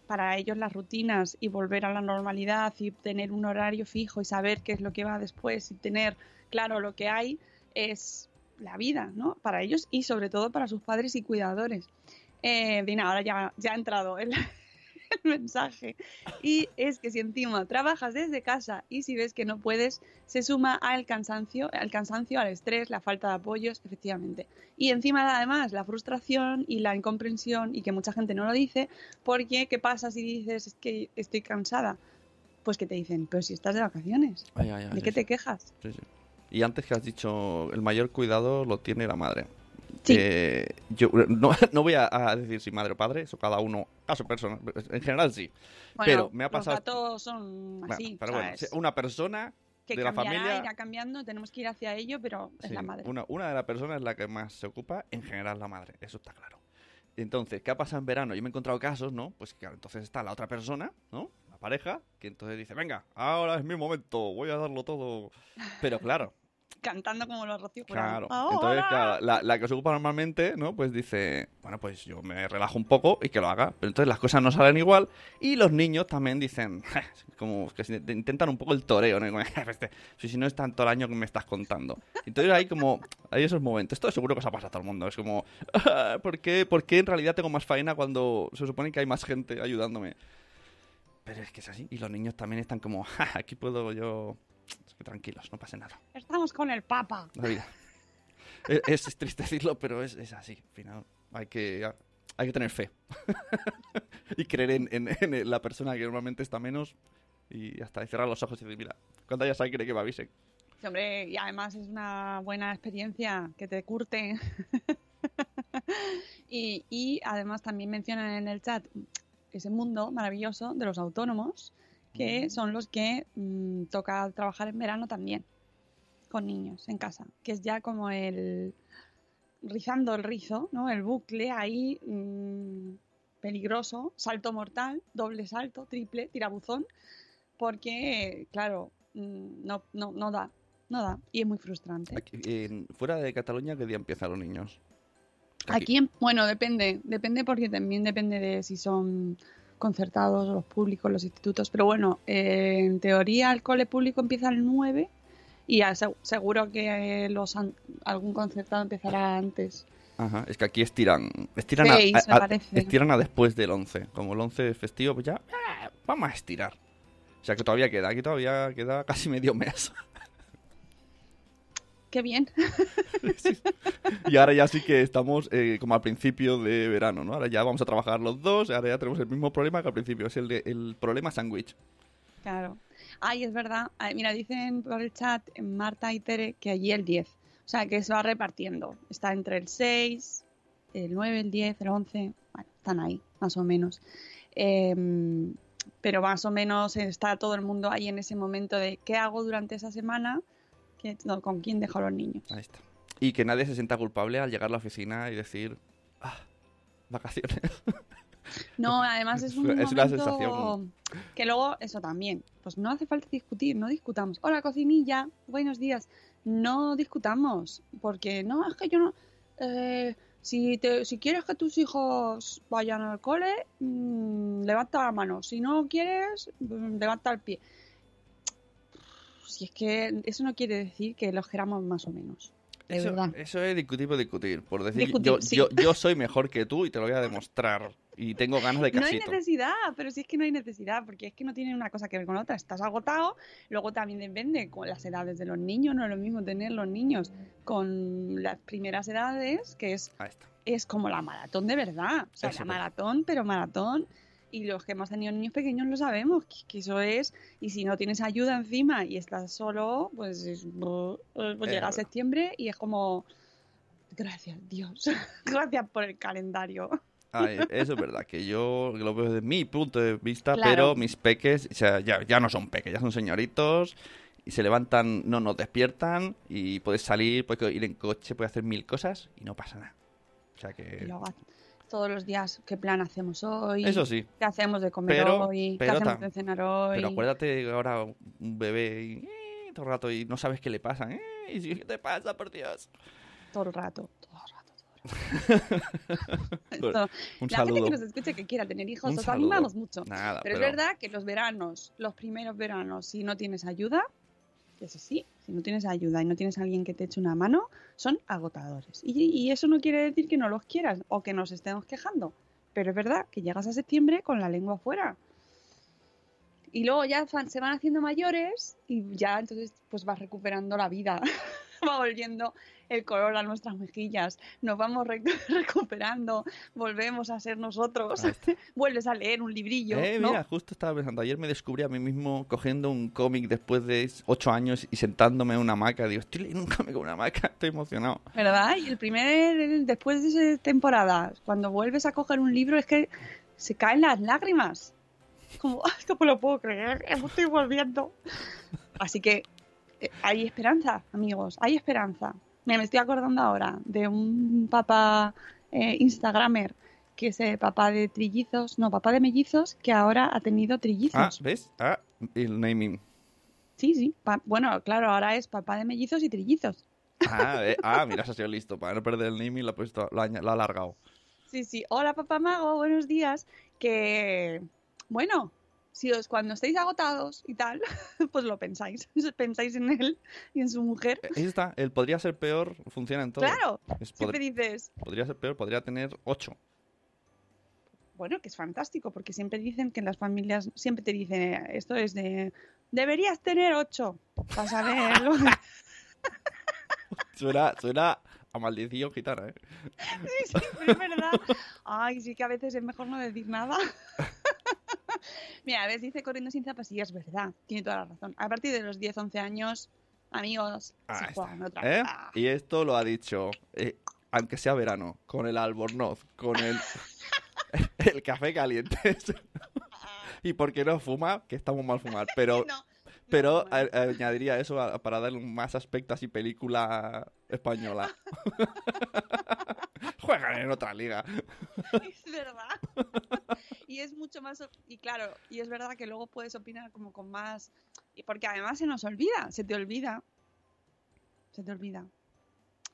para ellos las rutinas y volver a la normalidad y tener un horario fijo y saber qué es lo que va después y tener claro lo que hay es la vida, ¿no? Para ellos y sobre todo para sus padres y cuidadores. Eh, Dina, ahora ya, ya ha entrado el mensaje. Y es que si encima trabajas desde casa y si ves que no puedes, se suma al cansancio, al cansancio, al estrés, la falta de apoyos, efectivamente. Y encima además la frustración y la incomprensión y que mucha gente no lo dice, porque ¿qué pasa si dices es que estoy cansada? Pues que te dicen, pero si estás de vacaciones, Ay, ay, ay, ¿de qué sí. te quejas? Sí. Y antes que has dicho, el mayor cuidado lo tiene la madre. Sí. Eh, yo *laughs* no, no voy a, a decir si madre o padre, eso cada uno a su persona. En general sí. Bueno, pero me ha pasado. Los gatos son Bueno, así, pero bueno, ¿sabes? si una persona que de la familia. irá cambiando, tenemos que ir hacia ello, pero es Sí, la madre. Una, una de las personas es la que más se ocupa, en general la madre, eso está claro. Entonces, ¿qué ha pasado en verano? Yo me he encontrado casos, ¿no? Pues claro, entonces está la otra persona, ¿no? La pareja, que entonces dice, venga, ahora es mi momento, voy a darlo todo. Pero claro, Cantando como los Rocío Jurado. claro. Entonces, ¡Ahora! claro, la, la que se ocupa normalmente, ¿no? Pues dice, bueno, pues yo me relajo un poco y que lo haga. Pero entonces las cosas no salen igual y los niños también dicen, *laughs* como que intentan un poco el toreo, ¿no? *laughs* "Este, si si no es tanto el año que me estás contando. Entonces hay como, hay esos momentos. Esto seguro que se ha pasado a todo el mundo. Es como, "Ah, *laughs* ¿por qué, ¿por qué en realidad tengo más faena cuando se supone que hay más gente ayudándome? Pero es que es así. Y los niños también están como, "Ja, aquí puedo yo... Tranquilos, no pasa nada Estamos con el Papa. la vida. Es, es triste decirlo, pero es, es así. Al final, hay que, hay que tener fe. *laughs* y creer en, en- en la persona que normalmente está menos. Y hasta cerrar los ojos y decir, mira, cuando haya sangre que me avisen. Sí, hombre, y además es una buena experiencia que te curte. *laughs* y, y además también mencionan en el chat ese mundo maravilloso de los autónomos, que son los que mm, toca trabajar en verano también, con niños en casa, que es ya como el rizando el rizo, ¿no? El bucle ahí mm, peligroso, salto mortal, doble salto, triple, tirabuzón, porque, claro, mm, no, no, no da, no da, y es muy frustrante. Aquí, fuera de Cataluña, ¿qué día empiezan los niños? Aquí, en- bueno, depende, depende porque también depende de si son concertados los públicos, los institutos, pero bueno, eh, en teoría el cole público empieza el 9 y seguro que eh, los algún concertado empezará antes. Ajá, es que aquí estiran. Estiran, a- Seis, a, me a- parece. estiran a después del 11. Como el 11 es festivo, pues ya. ah, vamos a estirar. O sea que todavía queda. Aquí todavía queda casi medio mes. Qué bien. *laughs* Y ahora ya sí que estamos eh, como al principio de verano, ¿no? Ahora ya vamos a trabajar los dos, ahora ya tenemos el mismo problema que al principio, es el, de, el problema sándwich. Claro. Ay, es verdad. Ay, mira, dicen por el chat eh, Marta y Tere que allí el 10. O sea, que se va repartiendo. Está entre el 6, el 9, el 10, el 11. Bueno, están ahí, más o menos. Em, pero más o menos está todo el mundo ahí en ese momento de qué hago durante esa semana, ¿Qué- no, con quién dejo a los niños. Ahí está. Y que nadie se sienta culpable al llegar a la oficina y decir, ah, vacaciones. *laughs* No, además es *laughs* un Es una sensación. que luego eso también, pues no hace falta discutir, no discutamos. Hola cocinilla, buenos días. No discutamos, porque no, es que yo no... eh, si, te, si quieres que tus hijos vayan al cole, mm, levanta la mano. Si no quieres, mm, levanta el pie. Si es que eso no quiere decir que los queramos más o menos. De Eso, verdad. eso es discutir por discutir. Por decir, Discutir, yo, sí. yo, yo soy mejor que tú y te lo voy a demostrar. Y tengo ganas de No hay casito. necesidad, pero sí es que no hay necesidad, porque es que no tiene una cosa que ver con otra. Estás agotado, luego también depende con las edades de los niños, no es lo mismo tener los niños con las primeras edades, que es, Ahí está. es como la maratón de verdad. O sea, Eso la maratón, pero maratón. Y los que hemos tenido niños pequeños lo sabemos, que, que eso es. Y si no tienes ayuda encima y estás solo, pues, es- pues Eh, llega septiembre y es como. Gracias, Dios. *laughs* Gracias por el calendario. Ay, eso es verdad, que yo lo veo desde mi punto de vista, Claro. pero mis peques o sea, ya, ya no son peques, ya son señoritos y se levantan, no nos despiertan y puedes salir, puedes ir en coche, puedes hacer mil cosas y no pasa nada. O sea Y que... todos los días, ¿qué plan hacemos hoy? Eso sí, ¿Qué hacemos de comer Pero- hoy? pero ¿Qué hacemos de cenar hoy? pero acuérdate que ahora un bebé y eh, todo el rato y no sabes qué le pasa. eh, y ¿Qué te pasa, por Dios? Todo el rato, todo el rato. *laughs* Esto- Un la gente saludo. que nos escuche que quiera tener hijos, Un os saludo. animamos mucho. Nada, pero, es verdad que los veranos, los primeros veranos, si no tienes ayuda, eso sí, si no tienes ayuda y no tienes a alguien que te eche una mano, son agotadores. Y, y eso no quiere decir que no los quieras o que nos estemos quejando. Pero es verdad que llegas a septiembre con la lengua afuera. Y luego ya se van haciendo mayores y ya entonces pues vas recuperando la vida. *laughs* *laughs* Va volviendo el color a nuestras mejillas. Nos vamos re- *laughs* recuperando. Volvemos a ser nosotros. *laughs* Vuelves a leer un librillo. Eh, ¿no? mira, justo estaba pensando, ayer me descubrí a mí mismo cogiendo un cómic después de ocho años y sentándome en una hamaca. Digo, estoy leyendo un cómic con una hamaca, estoy emocionado. ¿Verdad? Y el primer, después de esa temporada, cuando vuelves a coger un libro, es que se caen las lágrimas. Como, "Ay, no me lo puedo creer, estoy volviendo. Así que hay esperanza, amigos, hay esperanza. Mira, me estoy acordando ahora de un papá eh, Instagramer que es eh, papá de trillizos, no, papá de mellizos, que ahora ha tenido Ah, trillizos. ¿ves? Ah, el naming. Sí, sí. pa- bueno, claro, ahora es papá de mellizos y trillizos. Ah, eh, ah, mira, se ha sido listo. Para no perder el naming lo ha, puesto, lo ha, aña- lo ha alargado. Sí, sí. Hola, papá mago, buenos días. Que, bueno, si os cuando estéis agotados y tal, *laughs* pues lo pensáis. *laughs* Pensáis en él y en su mujer. Eh, Ahí está, el podría ser peor, funciona en todo. Claro, Es siempre dices, podría ser peor, podría tener ocho. bueno, que es fantástico, porque siempre dicen que en las familias, siempre te dicen, esto es de, deberías tener ocho, para saberlo. *laughs* Suena, suena a maldición gitana, ¿eh? Sí, sí, pero es verdad. Ay, sí que a veces es mejor no decir nada. Mira, a veces dice corriendo sin zapas y es verdad, tiene toda la razón. A partir de los 10, 11 años, amigos, Ah, se está. juegan otra ¿Eh? cosa. Y esto lo ha dicho, eh, aunque sea verano, con el albornoz, con el, *laughs* el café caliente. *laughs* y porque no fuma, que estamos mal fumar, *laughs* pero, No, pero añadiría eso a- para darle más aspecto así película española. Juegan en otra liga. es verdad. Y es mucho más, y claro, y es verdad que luego puedes opinar como con más, y porque además se nos olvida, se te olvida, se te olvida.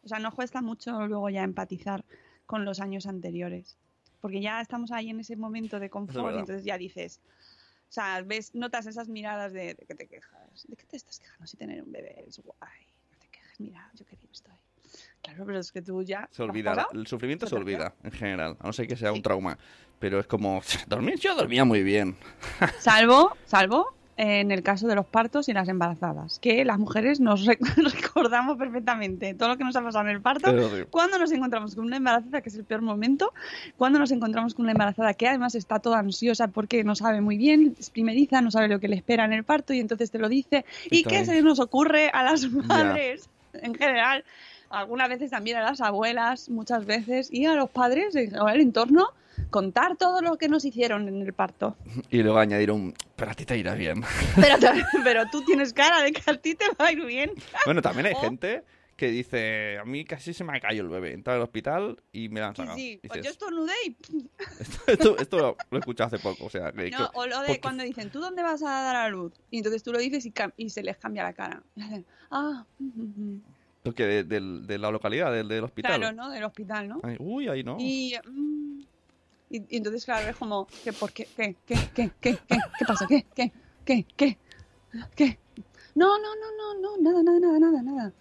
O sea, no cuesta mucho luego ya empatizar con los años anteriores, porque ya estamos ahí en ese momento de confort y entonces ya dices, o sea, ves, notas esas miradas de, de que te quejas, de que te estás quejando si tener un bebé es guay, no te quejes, mira, yo qué bien estoy. Claro, pero es que tú ya... Se ¿lo has olvida, el sufrimiento ¿Se se olvida en general, a no ser que sea un Sí. trauma. Pero es como, dormir, yo dormía muy bien. *laughs* Salvo, salvo en el caso de los partos y las embarazadas, que las mujeres nos rec- *laughs* recordamos perfectamente todo lo que nos ha pasado en el parto, sí. cuando nos encontramos con una embarazada, que es el peor momento, cuando nos encontramos con una embarazada que además está toda ansiosa porque no sabe muy bien, es primeriza, no sabe lo que le espera en el parto y entonces te lo dice. Y ¿Y qué se nos ocurre a las madres en general? Algunas veces también a las abuelas, muchas veces, y a los padres, en el entorno, contar todo lo que nos hicieron en el parto. Y luego añadir un, pero a ti te irá bien. *laughs* Pero, pero tú tienes cara de que a ti te va a ir bien. bueno, también hay *laughs* O- gente que dice, a mí casi se me cayó el bebé. Entra al hospital y me la han Sí, sacado. sí, pues Dices, yo estornudé y... *laughs* esto, esto lo he escuchado hace poco, o sea, que- No, o lo de porque- cuando dicen, ¿tú dónde vas a dar a luz? Y entonces tú lo dices y, y se les cambia la cara. Y hacen, ah, mm, mm, mm". Porque de, de la localidad, del, del hospital. claro, ¿no? Del hospital, ¿no? Ay, uy, ahí no. Y, mm, y, y entonces, claro, es como, ¿qué, ¿por qué? ¿Qué? ¿Qué? ¿Qué? ¿Qué? ¿Qué? ¿Qué pasa? ¿Qué? ¿Qué? ¿Qué? ¿Qué? ¿Qué? No, no, no, no, no, nada, nada, nada, nada, nada.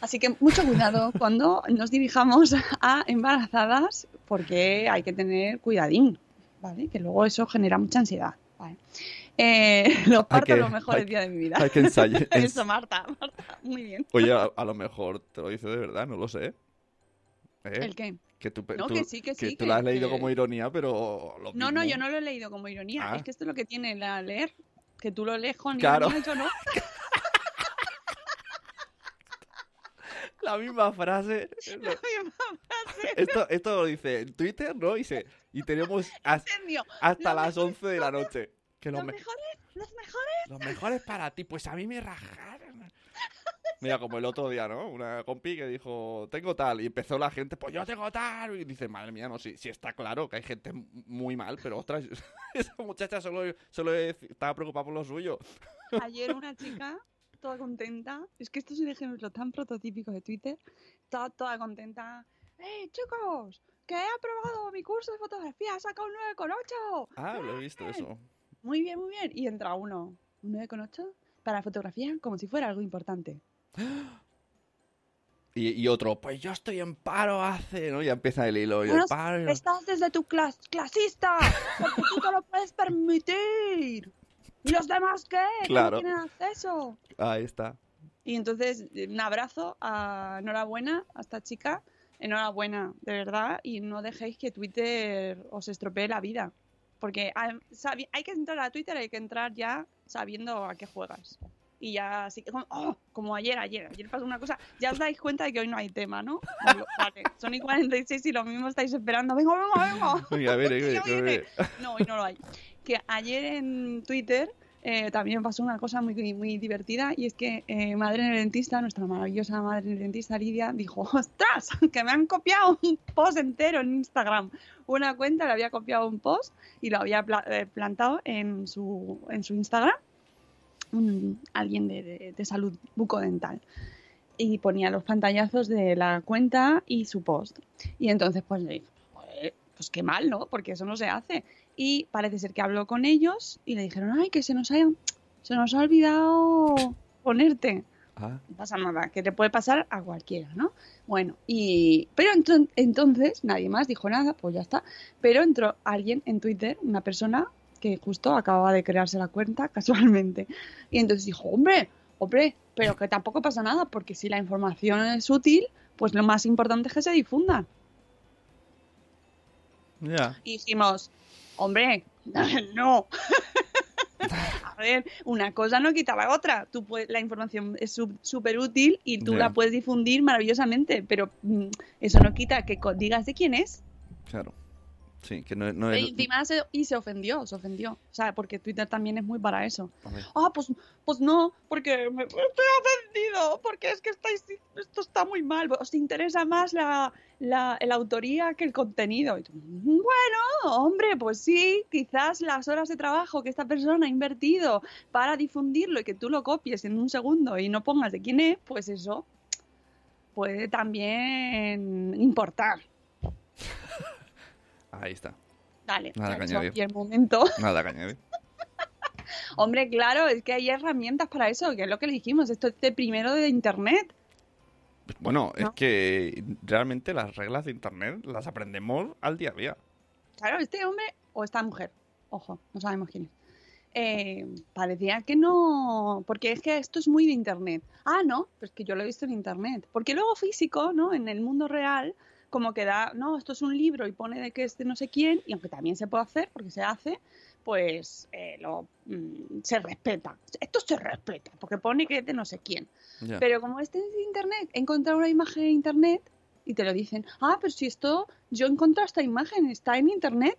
Así que mucho cuidado cuando nos dirijamos a embarazadas porque hay que tener cuidadín, ¿vale? Que luego eso genera mucha ansiedad, ¿vale? Eh, *laughs* los partos que- los mejores días de mi vida. hay que ensayar- *laughs* ens- Eso, Marta, Marta, muy bien. *laughs* Oye, a, a lo mejor te lo dice de verdad, no lo sé. ¿Eh? ¿El qué? Que tú, No, tú- que sí, que sí, tú que- lo has leído como ironía, pero lo No, no, yo no lo he leído como ironía. Ah. Es que esto es lo que tiene la leer. Que tú lo lees con Claro. ironía y yo no. La misma frase. Esto, esto lo dice en Twitter, ¿no? Y, se, y tenemos hasta las mejor- 11 de la noche. Que lo Los me- mejores, los mejores. Los mejores para ti, pues a mí me rajaron. *laughs* Mira, como el otro día, ¿no? Una compi que dijo, tengo tal, y empezó la gente, pues yo tengo tal, y dice, madre mía, no, sí, sí está claro que hay gente muy mal, pero ostras, *laughs* esa muchacha solo, solo estaba preocupada por lo suyo. *laughs* Ayer una chica, toda contenta. Es que esto es un ejemplo tan prototípico de Twitter. Toda, toda contenta. ¡Eh, chicos! Que he aprobado mi curso de fotografía. ¡He sacado un 9,8! Ah, lo he visto eso. Muy bien, muy bien. Y entra uno. ¿Un 9,8? Para fotografía, como si fuera algo importante. *gasps* Y, y otro, pues yo estoy en paro hace, ¿no? Ya empieza el hilo, y el Bueno, paro. Estás desde tu clas clasista, porque tú te lo puedes permitir. ¿Y los demás qué? ¿Cómo *laughs* Claro. tienen acceso? Ahí está. Y entonces, un abrazo, a, enhorabuena a esta chica, enhorabuena, de verdad, y no dejéis que Twitter os estropee la vida. Porque hay, que entrar a Twitter, hay que entrar ya sabiendo a qué juegas. Y ya así, como, oh, como ayer, ayer, ayer pasó una cosa, ya os dais cuenta de que hoy no hay tema, ¿no? *laughs* Vale, son y 46 y lo mismo estáis esperando, venga, venga, venga. *laughs* Venga, viene, *laughs* Ya viene, viene. viene. No, hoy no lo hay. Que ayer en Twitter eh, también pasó una cosa muy, muy divertida y es que eh, Madre en Dentista, nuestra maravillosa Madre en Dentista Lidia, dijo, ¡ostras! Que me han copiado un post entero en Instagram. Una cuenta le había copiado un post y lo había eh, plantado en su, en su Instagram. Alguien de, de- de salud bucodental. Y ponía los pantallazos de la cuenta y su post. Y entonces pues le dije, "Joder, pues qué mal, ¿no? Porque eso no se hace. Y parece ser que habló con ellos y le dijeron, ay, que se nos ha, se nos ha olvidado ponerte. Ah, No pasa nada, que le puede pasar a cualquiera, ¿no? Bueno, y... Pero entro- entonces nadie más dijo nada, pues ya está. Pero entró alguien en Twitter, una persona que justo acababa de crearse la cuenta *laughs* casualmente. Y entonces dijo, hombre, hombre, pero que tampoco pasa nada, porque si la información es útil, pues lo más importante es que se difunda. ya. Y dijimos, hombre, *laughs* no. *laughs* A ver, una cosa no quita la otra. Tú puedes, la información es súper útil y tú la puedes difundir maravillosamente, pero mm, eso no quita que digas de quién es. Claro. Sí, que no, no Y es... encima se, y se ofendió, se ofendió. O sea, porque Twitter también es muy para eso. Ah, pues, pues no, porque me, estoy ofendido, porque es que estáis, esto está muy mal. Os interesa más la, la, la autoría que el contenido. Y tú, bueno, hombre, pues sí, quizás las horas de trabajo que esta persona ha invertido para difundirlo y que tú lo copies en un segundo y no pongas de quién es, pues eso puede también importar. *laughs* Ahí está. Dale, Nada que añadir. aquí el momento. *laughs* Nada que añadir. Hombre, claro, es que hay herramientas para eso, que es lo que le dijimos, esto es de primero de internet. Bueno, es que realmente las reglas de internet las aprendemos al día a día. Claro, este hombre o esta mujer, ojo, no sabemos quién es. eh, parecía que no, porque es que esto es muy de internet. Ah, no, pues que yo lo he visto en internet. Porque luego físico, ¿no? En el mundo real, como que da, no, esto es un libro y pone de que es de no sé quién, y aunque también se puede hacer, porque se hace, pues eh, lo, mm, se respeta. Esto se respeta, porque pone que es de no sé quién. Ya. Pero como este es de internet, he encontrado una imagen en internet y te lo dicen, ah, pero si esto, yo he encontrado esta imagen, está en internet.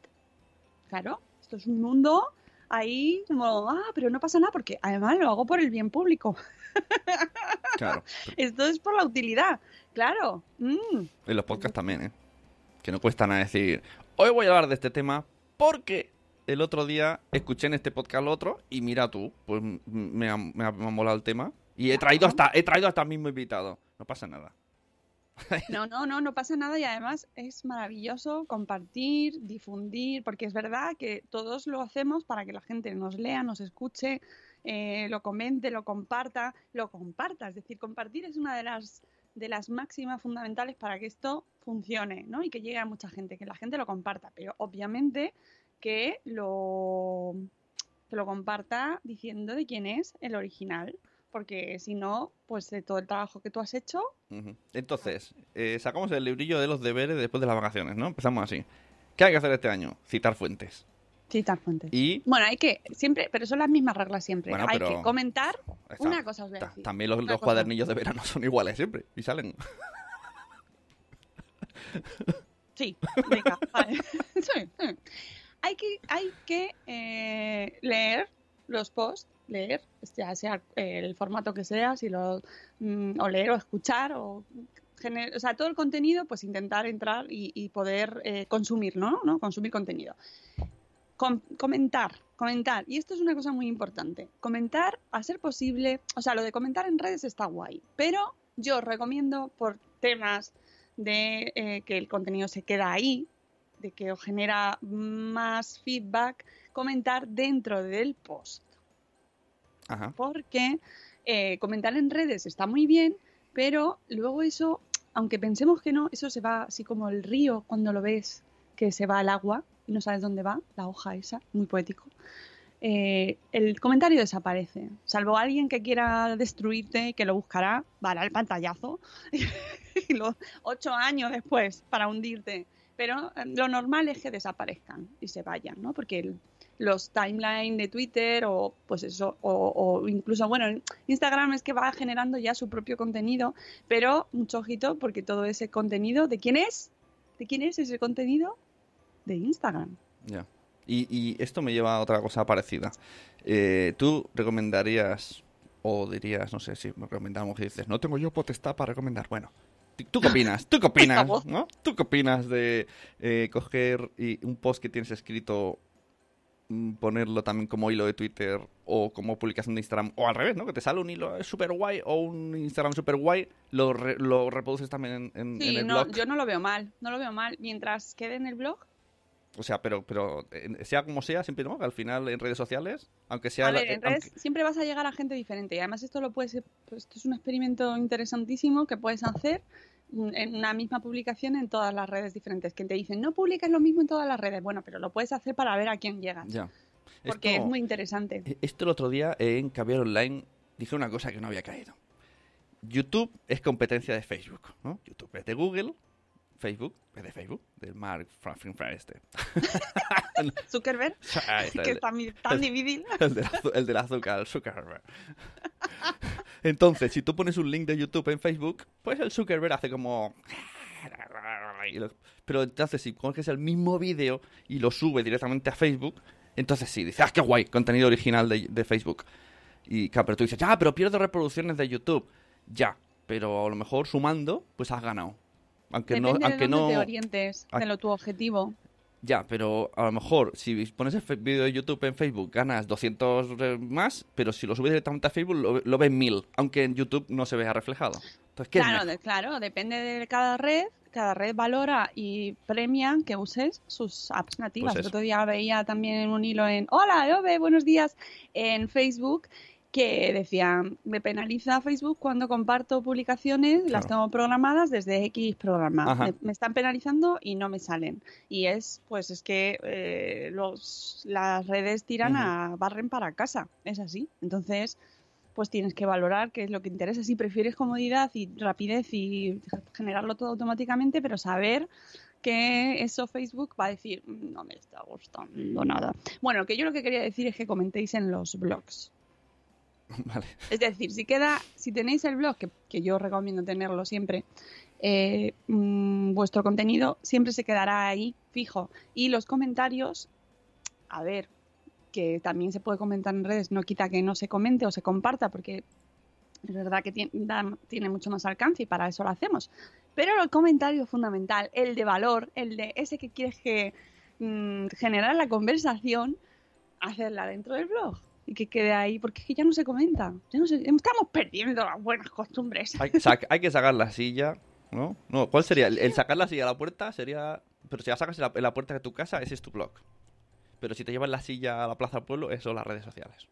Claro, esto es un mundo ahí como, ah, pero no pasa nada porque además lo hago por el bien público. Claro. *laughs* Esto es por la utilidad, claro. Mm. En los podcasts también, ¿eh? Que no cuesta nada decir, hoy voy a hablar de este tema porque el otro día escuché en este podcast lo otro y mira tú, pues me ha, me ha- me ha molado el tema y he traído hasta he traído hasta el mismo invitado. No pasa nada. *laughs* No, no, no, no pasa nada y además es maravilloso compartir, difundir, porque es verdad que todos lo hacemos para que la gente nos lea, nos escuche, eh, lo comente, lo comparta, lo comparta. Es decir, compartir es una de las de las máximas fundamentales para que esto funcione, ¿no? Y que llegue a mucha gente, que la gente lo comparta, pero obviamente que lo que lo comparta diciendo de quién es el original, porque si no, pues de todo el trabajo que tú has hecho. Entonces, eh, sacamos el librillo de los deberes después de las vacaciones, ¿no? Empezamos así. ¿Qué hay que hacer este año? Citar fuentes. Fuentes. Y Bueno, hay que, siempre, pero son las mismas reglas siempre. Bueno, hay pero- que comentar. Está- Una cosa os voy a ta- decir. también los, los cuadernillos de verano *laughs* son iguales siempre y salen. *laughs* Sí, venga, vale. *laughs* Sí, sí. Hay que, hay que eh, leer los posts, leer, ya sea el formato que sea, si lo, mm, o leer o escuchar, o, gener- o sea, todo el contenido, pues intentar entrar y, y poder eh, consumir, ¿no? ¿no? Consumir contenido. Com- comentar, comentar. Y esto es una cosa muy importante. Comentar, a ser posible, o sea, lo de comentar en redes está guay, pero yo os recomiendo por temas de eh, que el contenido se queda ahí, de que os genera más feedback, comentar dentro del post. Ajá. Porque eh, comentar en redes está muy bien, pero luego eso, aunque pensemos que no, eso se va así como el río cuando lo ves que se va al agua y no sabes dónde va, la hoja esa, muy poético. Eh, el comentario desaparece, salvo alguien que quiera destruirte y que lo buscará, dará el pantallazo *laughs* y los ocho años después para hundirte. Pero eh, lo normal es que desaparezcan y se vayan, ¿no? Porque los timeline de Twitter o pues eso, o incluso, bueno, Instagram es que va generando ya su propio contenido, pero mucho ojito porque todo ese contenido, ¿de quién es? ¿De quién es ese contenido? De Instagram. Ya. Y, y esto me lleva a otra cosa parecida. Eh, ¿Tú recomendarías, o dirías, no sé si me recomendamos y dices, no tengo yo potestad para recomendar? Bueno, ¿tú qué opinas? ¿Tú qué opinas? ¿no? ¿Tú qué opinas de eh, coger y un post que tienes escrito, mm, ponerlo también como hilo de Twitter o como publicación de Instagram? O al revés, ¿no? Que te sale un hilo súper guay o un Instagram súper guay, lo, re- lo reproduces también en, en- en Sí, el no, blog. yo no lo veo mal, no lo veo mal. Mientras quede en el blog, O sea, pero, pero eh, sea como sea, siempre no, al final en redes sociales, aunque sea... a la- en eh, redes aunque- siempre vas a llegar a gente diferente y además esto lo puedes, pues, esto es un experimento interesantísimo que puedes hacer mm, en una misma publicación en todas las redes diferentes. Que te dicen, no publicas lo mismo en todas las redes. Bueno, pero lo puedes hacer para ver a quién llegas. Ya. Porque Esto- es muy interesante. eh, Esto el otro día en Caviar Online dije una cosa que no había caído. YouTube es competencia de Facebook, ¿no? YouTube es de Google, Facebook es de Facebook, del Mark Franklin este. *laughs* Zuckerberg, *laughs* está, que el- es tan, tan difícil. *laughs* El el del azúcar, el Zuckerberg. Entonces, si tú pones un link de YouTube en Facebook, pues el Zuckerberg hace como... Pero entonces, si coges el mismo vídeo y lo sube directamente a Facebook, entonces sí, dices, ¡ah, qué guay! Contenido original de, de Facebook. Y claro, pero tú dices, ya, pero pierdo reproducciones de YouTube. Ya, pero a lo mejor sumando, pues has ganado. Aunque Depende no... Aunque de no... te orientes, Ah. de lo tu objetivo. Ya, pero a lo mejor si pones el vídeo de YouTube en Facebook ganas 200 re- más, pero si lo subes directamente a Facebook lo, lo ven 1000, aunque en YouTube no se vea reflejado. Entonces, ¿qué es Claro, de- claro, depende de cada red. Cada red valora y premia que uses sus apps nativas. Pues el otro día veía también un hilo en Hola, Ove, buenos días en Facebook que decían, me penaliza Facebook cuando comparto publicaciones, las tengo programadas desde X programa. Me, me están penalizando y no me salen. Y es, pues es que eh, los, las redes tiran a barren para casa, es así. Entonces, pues tienes que valorar qué es lo que interesa. Si prefieres comodidad y rapidez y generarlo todo automáticamente, pero saber que eso Facebook va a decir, "Mm, no me está gustando nada. Bueno, que yo lo que quería decir es que comentéis en los blogs. *laughs* Es decir, si queda, si tenéis el blog, que, yo recomiendo tenerlo siempre, eh, mm, vuestro contenido siempre se quedará ahí fijo. Y los comentarios, a ver, que también se puede comentar en redes, no quita que no se comente o se comparta, porque es verdad que tiene mucho más alcance y para eso lo hacemos. Pero el comentario fundamental, el de valor, el de ese que quieres que mm, generar la conversación, hacerla dentro del blog y que quede ahí, porque es que ya no se comenta. Ya no se- estamos perdiendo las buenas costumbres. Hay, hay que sacar la silla, ¿no? No, ¿cuál sería? El, el sacar la silla a la puerta sería... Pero si la sacas en la, en la puerta de tu casa, ese es tu blog. Pero si te llevas la silla a la plaza del pueblo, eso son las redes sociales.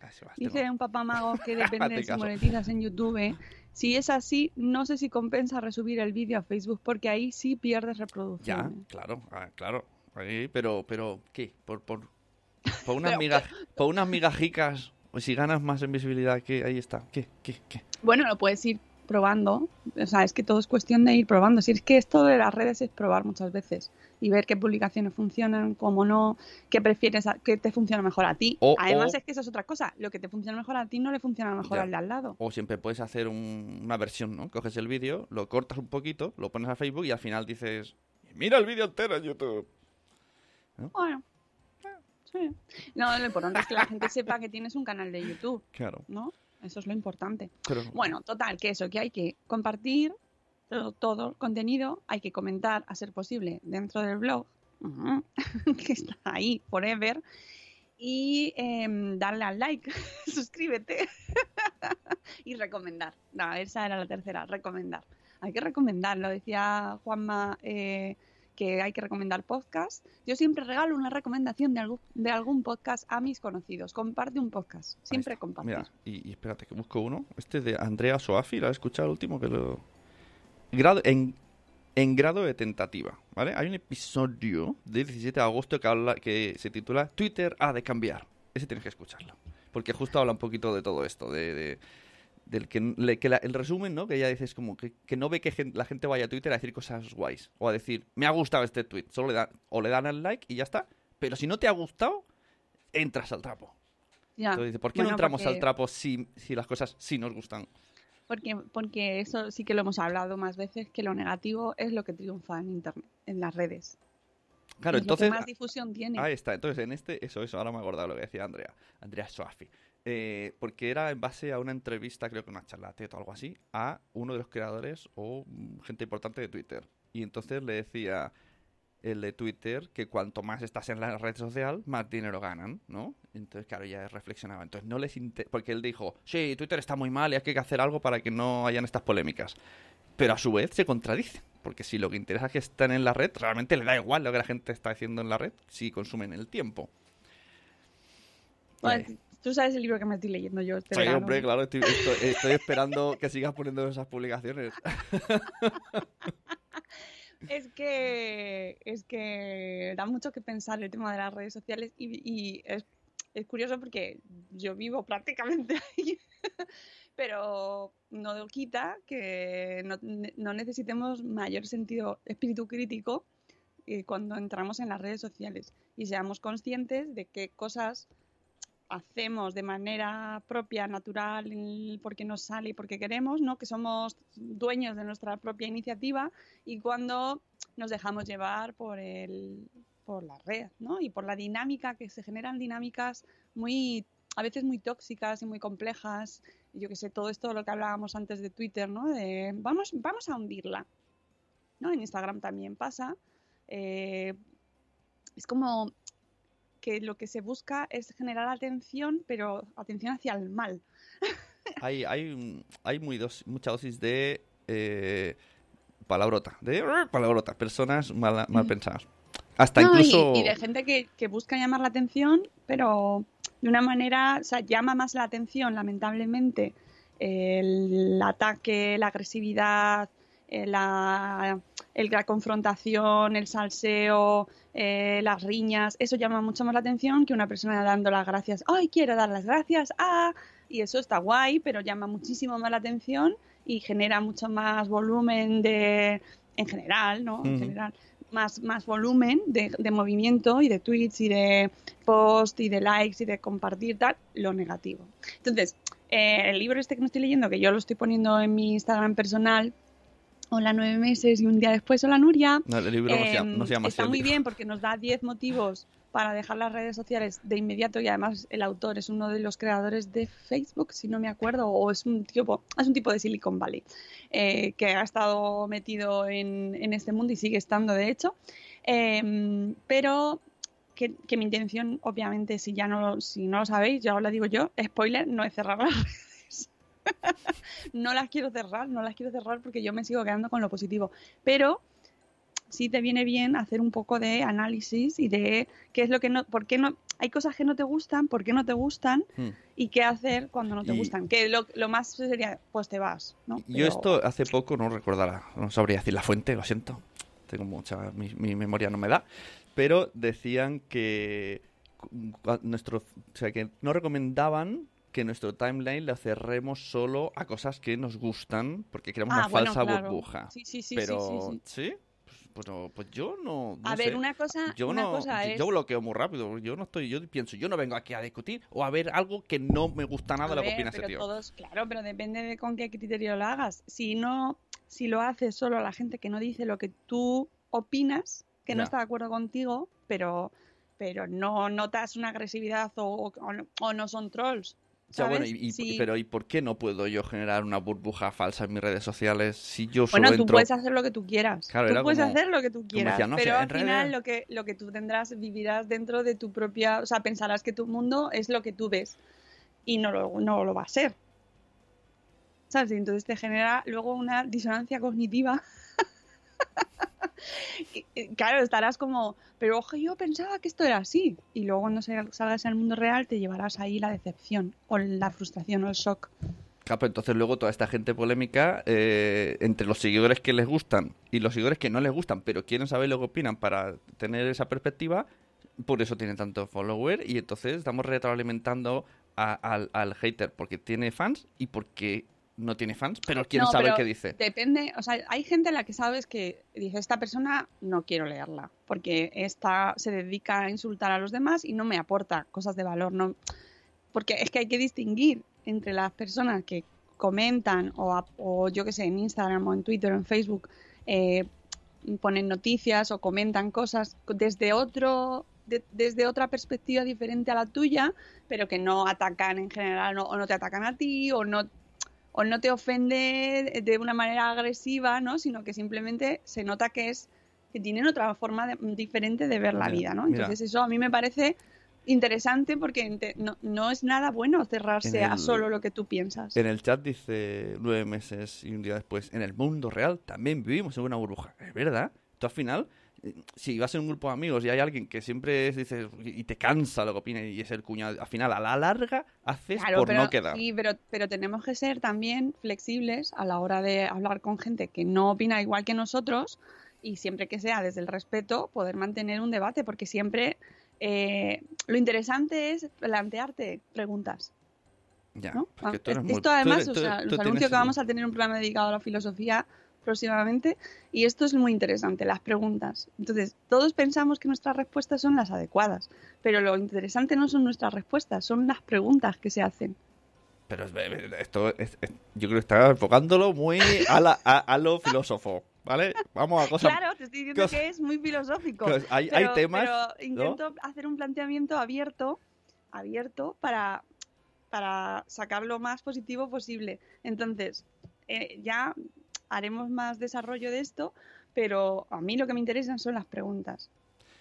Así va, Dice tengo- un papá mago que *laughs* depende de si monetizas en YouTube. Si es así, no sé si compensa resubir el vídeo a Facebook porque ahí sí pierdes Ya, reproducción. claro, ah, claro. Ahí, pero, pero, ¿qué? Por, por, por unas, Pero, miga- por unas migajicas, o si ganas más en visibilidad, que ahí está. ¿Qué? ¿Qué? ¿Qué? Bueno, lo puedes ir probando. O sea, es que todo es cuestión de ir probando. Si es que esto de las redes es probar muchas veces y ver qué publicaciones funcionan, cómo no, qué prefieres, a- qué te funciona mejor a ti. O- Además, o- es que eso es otra cosa. Lo que te funciona mejor a ti no le funciona mejor Ya. al de al lado. O siempre puedes hacer un- una versión, ¿no? Coges el vídeo, lo cortas un poquito, lo pones a Facebook y al final dices, mira el vídeo entero en YouTube. Bueno. Sí. No, lo importante es que la gente *laughs* sepa que tienes un canal de YouTube, Claro. ¿no? Eso es lo importante. Pero, Bueno, total, que eso, que hay que compartir todo, todo el contenido, hay que comentar, a ser posible, dentro del blog, *laughs* que está ahí forever, y em, darle al like, *laughs* suscríbete y recomendar. No, esa era la tercera, recomendar. Hay que recomendar, lo decía Juanma, eh, que hay que recomendar podcast. Yo siempre regalo una recomendación de algún, de algún podcast a mis conocidos. Comparte un podcast, siempre compartir. Mira, y, y espérate que busco uno. Este de Andrea Soafi, ¿lo has escuchado el último? Que lo... Grado, en, en grado de tentativa, ¿vale? Hay un episodio del 17 de agosto que, habla, que se titula Twitter ha de cambiar. Ese tienes que escucharlo. Porque justo habla un poquito de todo esto, de... de- del que, le- que la- el resumen, ¿no? Que ella dice es como que, que no ve que gen- la gente vaya a Twitter a decir cosas guays. O a decir, me ha gustado este tweet. Solo le dan, o le dan al like y ya está. Pero si no te ha gustado, entras al trapo. Ya. Entonces dice, ¿por qué no entramos porque- al trapo si, si las cosas sí nos gustan? Porque, porque eso sí que lo hemos hablado más veces, que lo negativo es lo que triunfa en internet, en las redes. Claro, Es lo que entonces... más difusión tiene. Ahí está, entonces en este, eso, eso, ahora me he acordado lo que decía Andrea, Andrea Soafi. Eh, porque era en base a una entrevista, creo que una charla TED o algo así, a uno de los creadores o mm, gente importante de Twitter. Y entonces le decía el de Twitter que cuanto más estás en la red social, más dinero ganan, ¿no? Entonces, claro, ya reflexionaba. Entonces, no les inter- Porque él dijo, sí, Twitter está muy mal y hay que hacer algo para que no hayan estas polémicas. Pero a su vez se contradice. Porque si lo que interesa es que estén en la red, realmente le da igual lo que la gente está haciendo en la red si consumen el tiempo. Bueno, Tú sabes el libro que me estoy leyendo yo este sí, verano. hombre, claro, estoy, estoy- estoy esperando que sigas poniendo esas publicaciones. *laughs* Es que, es que da mucho que pensar el tema de las redes sociales y, y es, es curioso porque yo vivo prácticamente *laughs* ahí, pero no quita que no, no necesitemos mayor sentido, espíritu crítico eh, cuando entramos en las redes sociales y seamos conscientes de qué cosas hacemos de manera propia, natural, porque nos sale y porque queremos, ¿no? Que somos dueños de nuestra propia iniciativa y cuando nos dejamos llevar por el por la red, ¿no? Y por la dinámica que se generan dinámicas muy a veces muy tóxicas y muy complejas. Yo que sé, todo esto lo que hablábamos antes de Twitter, ¿no? De vamos vamos a hundirla. ¿No? En Instagram también pasa. Eh, es como que lo que se busca es generar atención, pero atención hacia el mal. *laughs* hay hay, hay muy dos, mucha dosis de eh, palabrota, de palabrota, personas mal, mal pensadas. Hasta No, y- incluso... y, de gente que, que busca llamar la atención, pero de una manera, o sea, llama más la atención, lamentablemente, el ataque, la agresividad, la, el- la confrontación, el salseo, eh, las riñas, eso llama mucho más la atención que una persona dando las gracias. ¡Ay, quiero dar las gracias! ¡Ah! Y eso está guay, pero llama muchísimo más la atención y genera mucho más volumen de, en general, ¿no? En general, más, más volumen de, de movimiento y de tweets y de post y de likes y de compartir tal, lo negativo. Entonces, eh, el libro este que me estoy leyendo, que yo lo estoy poniendo en mi Instagram personal, hola nueve meses y un día después, hola Nuria, No, el libro llama, no se llama está así, muy bien porque nos da 10 motivos para dejar las redes sociales de inmediato y además el autor es uno de los creadores de Facebook, si no me acuerdo, o es un tipo, es un tipo de Silicon Valley eh, que ha estado metido en, en este mundo y sigue estando de hecho. Em, pero que, que mi intención, obviamente, si ya no, si no lo sabéis, ya os lo digo yo, spoiler, no es cerrar las redes. No las quiero cerrar, no las quiero cerrar porque yo me sigo quedando con lo positivo. Pero sí te viene bien hacer un poco de análisis y de qué es lo que no, por qué no, hay cosas que no te gustan, por qué no te gustan Hmm. y qué hacer cuando no te Y- gustan. Que lo, lo más sería, pues te vas, ¿no? Yo Pero- esto hace poco, no recordará, no sabría decir la fuente, lo siento. Tengo mucha, mi, mi memoria no me da. Pero decían que nuestro, o sea, que no recomendaban que nuestro timeline lo cerremos solo a cosas que nos gustan, porque creamos Ah, una bueno, falsa claro. burbuja. Sí, sí, sí, sí, Pero, sí, ¿sí? Pues, pero, pues yo no, no A ver, una cosa, Yo una no, cosa yo- es... yo bloqueo muy rápido. Yo no estoy, yo pienso, yo no vengo aquí a discutir o a ver algo que no me gusta nada A de lo que opina ese tío. todos, claro, pero depende de con qué criterio lo hagas. Si no, si lo haces solo a la gente que no dice lo que tú opinas, que no está de acuerdo contigo, pero, pero no notas una agresividad o, o no, o no son trolls. Sea, bueno, y, y- Sí. pero ¿y por qué no puedo yo generar una burbuja falsa en mis redes sociales si yo solo Bueno, tú entro... puedes hacer lo que tú quieras. Claro, tú puedes como- hacer lo que tú quieras. decía, no pero al final lo que, lo que tú tendrás, vivirás dentro de tu propia. O sea, pensarás que tu mundo es lo que tú ves. Y no lo, no lo va a ser. ¿Sabes? Y entonces te genera luego una disonancia cognitiva. *laughs* Claro, estarás como, pero ojo, yo pensaba que esto era así. Y luego cuando sal- salgas al mundo real te llevarás ahí la decepción, o la frustración, o el shock. Claro, pues entonces luego toda esta gente polémica, eh, entre los seguidores que les gustan y los seguidores que no les gustan, pero quieren saber lo que opinan para tener esa perspectiva, por eso tiene tanto follower y entonces estamos retroalimentando al hater porque tiene fans y porque no tiene fans, pero quieren No, saber qué dice. Depende, o sea, hay gente a la que sabes que dice, esta persona no quiero leerla, porque esta se dedica a insultar a los demás y no me aporta cosas de valor, no porque es que hay que distinguir entre las personas que comentan o, a- o yo que sé, en Instagram o en Twitter o en Facebook eh, ponen noticias o comentan cosas desde otro de- desde otra perspectiva diferente a la tuya, pero que no atacan en general no- o no te atacan a ti o no o no te ofende de una manera agresiva, ¿no? Sino que simplemente se nota que es que tienen otra forma de- diferente de ver la vida, ¿no? mira. Entonces eso a mí me parece interesante porque no, no es nada bueno cerrarse a solo lo que tú piensas. En el chat dice nueve meses y un día después, en el mundo real también vivimos en una burbuja. Es verdad. Tú al final, si vas en un grupo de amigos y hay alguien que siempre es- dices y te cansa lo que opina y es el cuñado, al final a la larga haces Claro, por pero, no quedar. sí, pero, pero tenemos que ser también flexibles a la hora de hablar con gente que no opina igual que nosotros y siempre que sea desde el respeto poder mantener un debate porque siempre eh, lo interesante es plantearte preguntas. Ya, ¿no? Ah, muy- Esto tú además, o tú- sea, tú os tienes anuncio que vamos a tener un programa dedicado a la filosofía próximamente y esto es muy interesante, las preguntas. Entonces, todos pensamos que nuestras respuestas son las adecuadas, pero lo interesante no son nuestras respuestas, son las preguntas que se hacen. Pero es- es- esto es- es- yo creo que está enfocándolo muy a, la- a, a lo filósofo, ¿vale? Vamos a cosas... Claro, te estoy diciendo que es muy filosófico. hay- pero, hay temas, pero intento hacer un planteamiento abierto, abierto para, para sacar lo más positivo posible. Entonces, eh, ya haremos más desarrollo de esto, pero a mí lo que me interesan son las preguntas.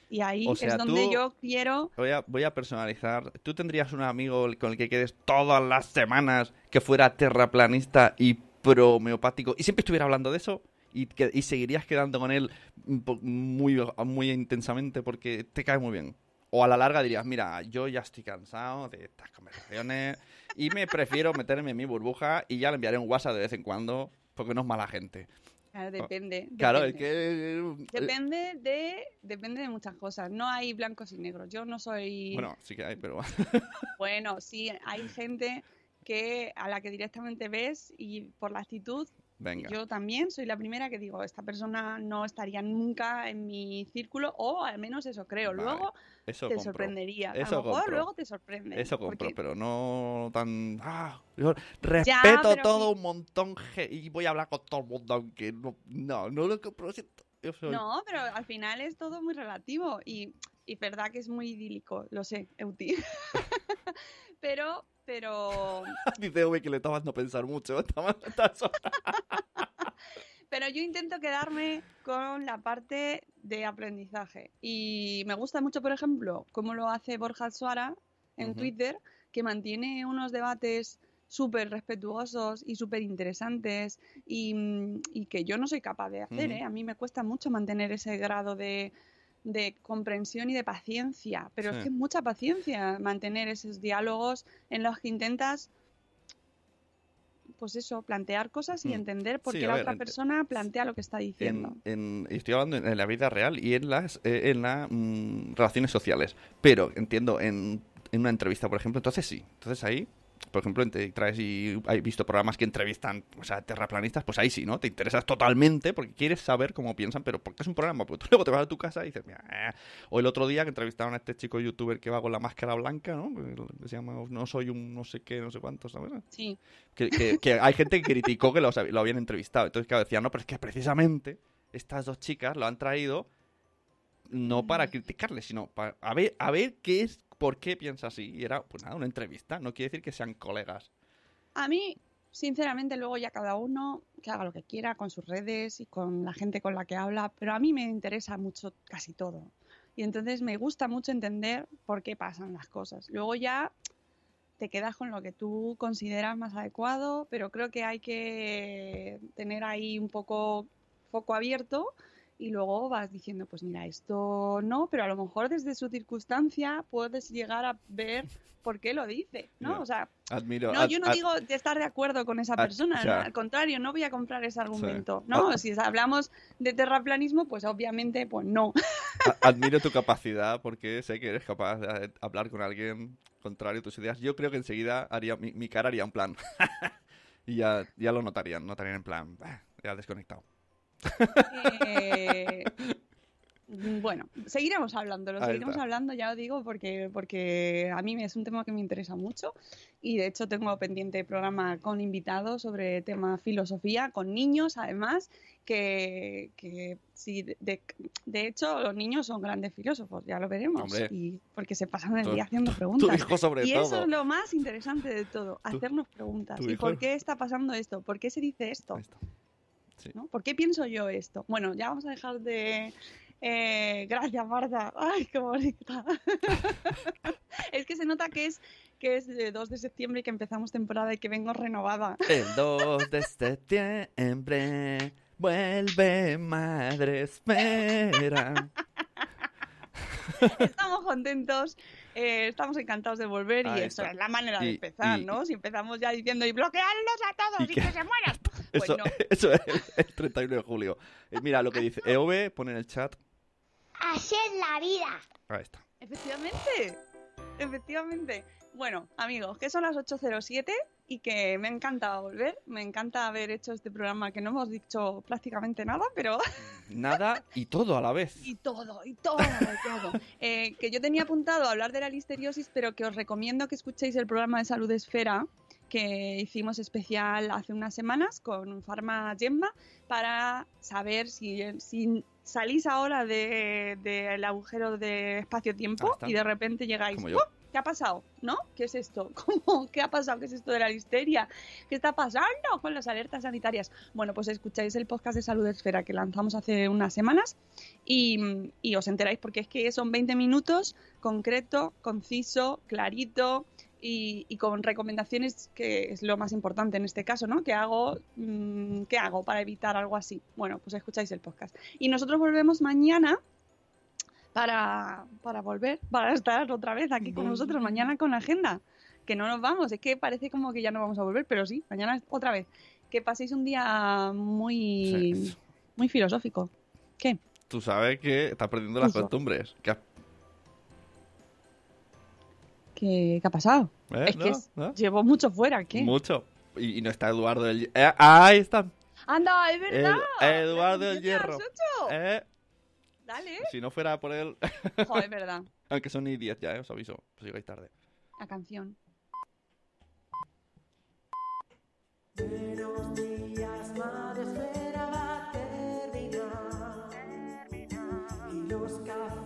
Y ahí O sea, es donde tú- yo quiero... Voy a, voy a personalizar. ¿Tú tendrías un amigo con el que quedes todas las semanas que fuera terraplanista y pro homeopático y siempre estuviera hablando de eso? Y, que, y seguirías quedando con él muy, muy intensamente porque te cae muy bien. O a la larga dirías, mira, yo ya estoy cansado de estas conversaciones y me prefiero meterme en mi burbuja y ya le enviaré un WhatsApp de vez en cuando porque no es mala gente. Claro, depende. Claro, es depende. que... Depende de, depende de muchas cosas. No hay blancos y negros. Yo no soy. Bueno, sí que hay, pero... *laughs* Bueno, sí, hay gente que a la que directamente ves y por la actitud. Venga. Yo también soy la primera que digo, esta persona no estaría nunca en mi círculo, o al menos eso creo. Vale, Luego eso te compro. sorprendería. a lo mejor compro. luego te sorprende. Eso compro, porque- pero no tan... Ah, yo respeto todo que- un montón y voy a hablar con todo el mundo, aunque no, no, no lo compro. siento- Yo soy... No, pero al final es todo muy relativo y, y verdad que es muy idílico, lo sé, Euti. *laughs* pero, pero, *laughs* Dice Ove que le está dando a pensar mucho. *laughs* Pero yo intento quedarme con la parte de aprendizaje y me gusta mucho, por ejemplo, cómo lo hace Borja Suara en. Twitter, que mantiene unos debates súper respetuosos y súper interesantes y, mm, y que yo no soy capaz de hacer. ¿eh? A mí me cuesta mucho mantener ese grado de, de comprensión y de paciencia, pero es que es mucha paciencia mantener esos diálogos en los que intentas pues eso, plantear cosas y Mm. entender por Sí, qué la ver, otra persona plantea lo que está diciendo. En, en- estoy hablando en, en la vida real y en las eh, en las mm, relaciones sociales. Pero entiendo, en, en una entrevista, por ejemplo, entonces sí. Entonces ahí, por ejemplo, traes y hay visto programas que entrevistan o sea, terraplanistas, pues ahí sí, ¿no? Te interesas totalmente porque quieres saber cómo piensan, pero porque es un programa. Porque tú *laughs* luego te vas a tu casa y dices, mira, eh". o el otro día que entrevistaron a este chico youtuber que va con la máscara blanca, ¿no? Que se llama No soy un no sé qué, no sé cuánto, ¿sabes? Sí. que, que- que hay gente que criticó que hab- lo habían entrevistado. Entonces, claro, decían, no, pero es que precisamente estas dos chicas lo han traído no para criticarle, sino para a ver, a ver qué es, por qué piensa así. Y era, pues nada, una entrevista. No quiere decir que sean colegas. A mí, sinceramente, luego ya cada uno que haga lo que quiera con sus redes y con la gente con la que habla, pero a mí me interesa mucho casi todo. Y entonces me gusta mucho entender por qué pasan las cosas. Luego ya te quedas con lo que tú consideras más adecuado, pero creo que hay que tener ahí un poco foco abierto y luego vas diciendo, pues mira, esto no, pero a lo mejor desde su circunstancia puedes llegar a ver por qué lo dice, ¿no? O sea, Admiro. no, ad- yo no ad- digo de estar de acuerdo con esa Ah, persona, no, al contrario, no voy a comprar ese argumento. No, Ah. si hablamos de terraplanismo, pues obviamente, pues no. admiro tu capacidad porque sé que eres capaz de hablar con alguien contrario a tus ideas. Yo creo que enseguida haría, mi, mi cara haría un plan. *laughs* y ya, ya lo notarían. Notarían en plan, "Bah, ya desconectado. Eh, bueno, seguiremos hablando, lo Ahí seguiremos hablando, ya os digo, porque, porque a mí es un tema que me interesa mucho y de hecho tengo pendiente programa con invitados sobre tema filosofía, con niños además, que, que sí, de, de- hecho los niños son grandes filósofos, ya lo veremos, Hombre. y porque se pasan el Tu- día haciendo Tu preguntas. sobre Y todo. eso es lo más interesante de todo, hacernos preguntas. ¿Y por qué está pasando esto? ¿Por qué se dice esto? Sí. ¿no? ¿Por qué pienso yo esto? Bueno, ya vamos a dejar de... eh, gracias, Marta. Ay, qué bonita. *laughs* es que se nota que es que es de 2 de septiembre y que empezamos temporada y que vengo renovada. El 2 de septiembre vuelve Madre Espera. Estamos contentos, eh, estamos encantados de volver y eso es la manera de empezar, y- ¿no? Si empezamos ya diciendo y bloquearlos a todos Y y, que- que... se mueran. Pues Eso, no. *laughs* eso es el, el 31 de julio. Eh, mira lo que dice EOB, pone en el chat. Así es la vida. Ahí está. Efectivamente, efectivamente. Bueno, amigos, que son las 8.07 y que me encanta volver. Me encanta haber hecho este programa que no hemos dicho prácticamente nada, pero *laughs* Nada y todo a la vez. y todo, y todo, y todo. Eh, que yo tenía apuntado a hablar de la listeriosis, pero que os recomiendo que escuchéis el programa de Salud Esfera que hicimos especial hace unas semanas con Farma Gemma para saber si, si salís ahora de- del agujero de espacio-tiempo y de repente llegáis. "Oh, ¿qué ha pasado? ¿No? ¿Qué es esto? *laughs* ¿Cómo? ¿Qué ha pasado? ¿Qué es esto de la listeria? ¿Qué está pasando con las alertas sanitarias? Bueno, pues escucháis el podcast de Salud Esfera que lanzamos hace unas semanas y, y os enteráis porque es que son 20 minutos concreto, conciso, clarito y, y con recomendaciones que es lo más importante en este caso, ¿no? ¿Qué hago, mm, ¿Qué hago para evitar algo así? Bueno, pues escucháis el podcast. Y nosotros volvemos mañana para, para volver, para estar otra vez aquí con nosotros mañana con agenda. Que no nos vamos, es que parece como que ya no vamos a volver, pero sí, mañana otra vez. Que paséis un día muy, Sí. muy filosófico. ¿Qué? Tú sabes que estás perdiendo las Uso. costumbres. Que has- ¿Qué, qué ha pasado? ¿Eh? Es que ¿No? es- ¿No? llevo mucho fuera, ¿qué? Mucho. Y, y no está Eduardo del Hierro. Eh, ahí está. Anda, es verdad. El- Eduardo ¿Qué del Hierro. Eh, Dale. si no fuera por él. Joder, es verdad. *laughs* Aunque son ni 10 ya, eh, os aviso. Pues llegáis tarde. La canción. los cafés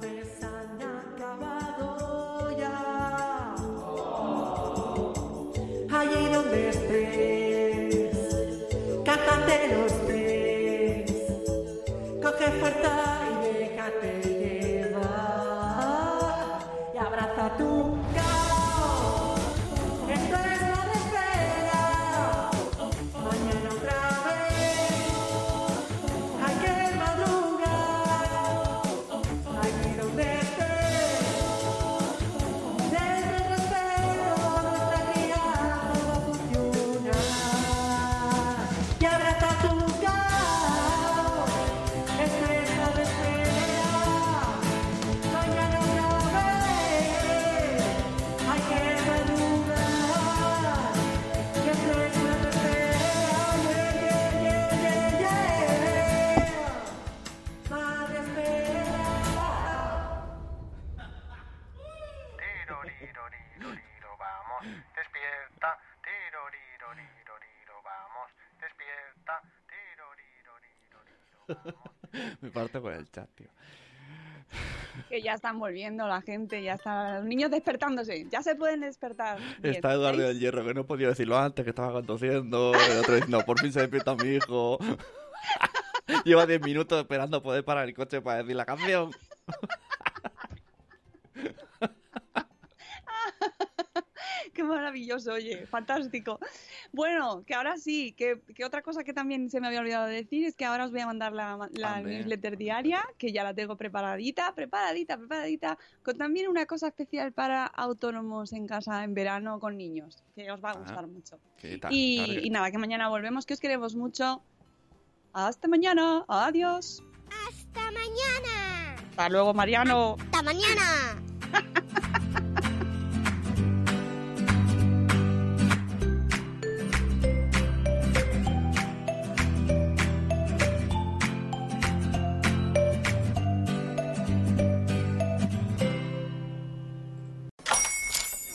vamos, despierta. Tiroriroriroririro, vamos, despierta. *laughs* Tiroriroriroririro. Me parto con el chat, tío. Que ya están volviendo la gente, ya están los niños despertándose. Ya se pueden despertar. Bien, Está Eduardo ¿veis? del Hierro, que no podía decirlo antes, que estaba conduciendo. El otro diciendo, por fin se despierta mi hijo. *laughs* Lleva 10 minutos esperando poder parar el coche para decir la canción. Qué maravilloso, oye, fantástico. Bueno, que ahora sí, que, que otra cosa que también se me había olvidado de decir es que ahora os voy a mandar la, la newsletter diaria, que ya la tengo preparadita, preparadita, preparadita, con también una cosa especial para autónomos en casa en verano con niños, que os va a Ah, gustar mucho. Y, y nada, que mañana volvemos, que os queremos mucho. Hasta mañana, adiós. ¡Hasta mañana! Hasta luego, Mariano. ¡Hasta mañana! *laughs*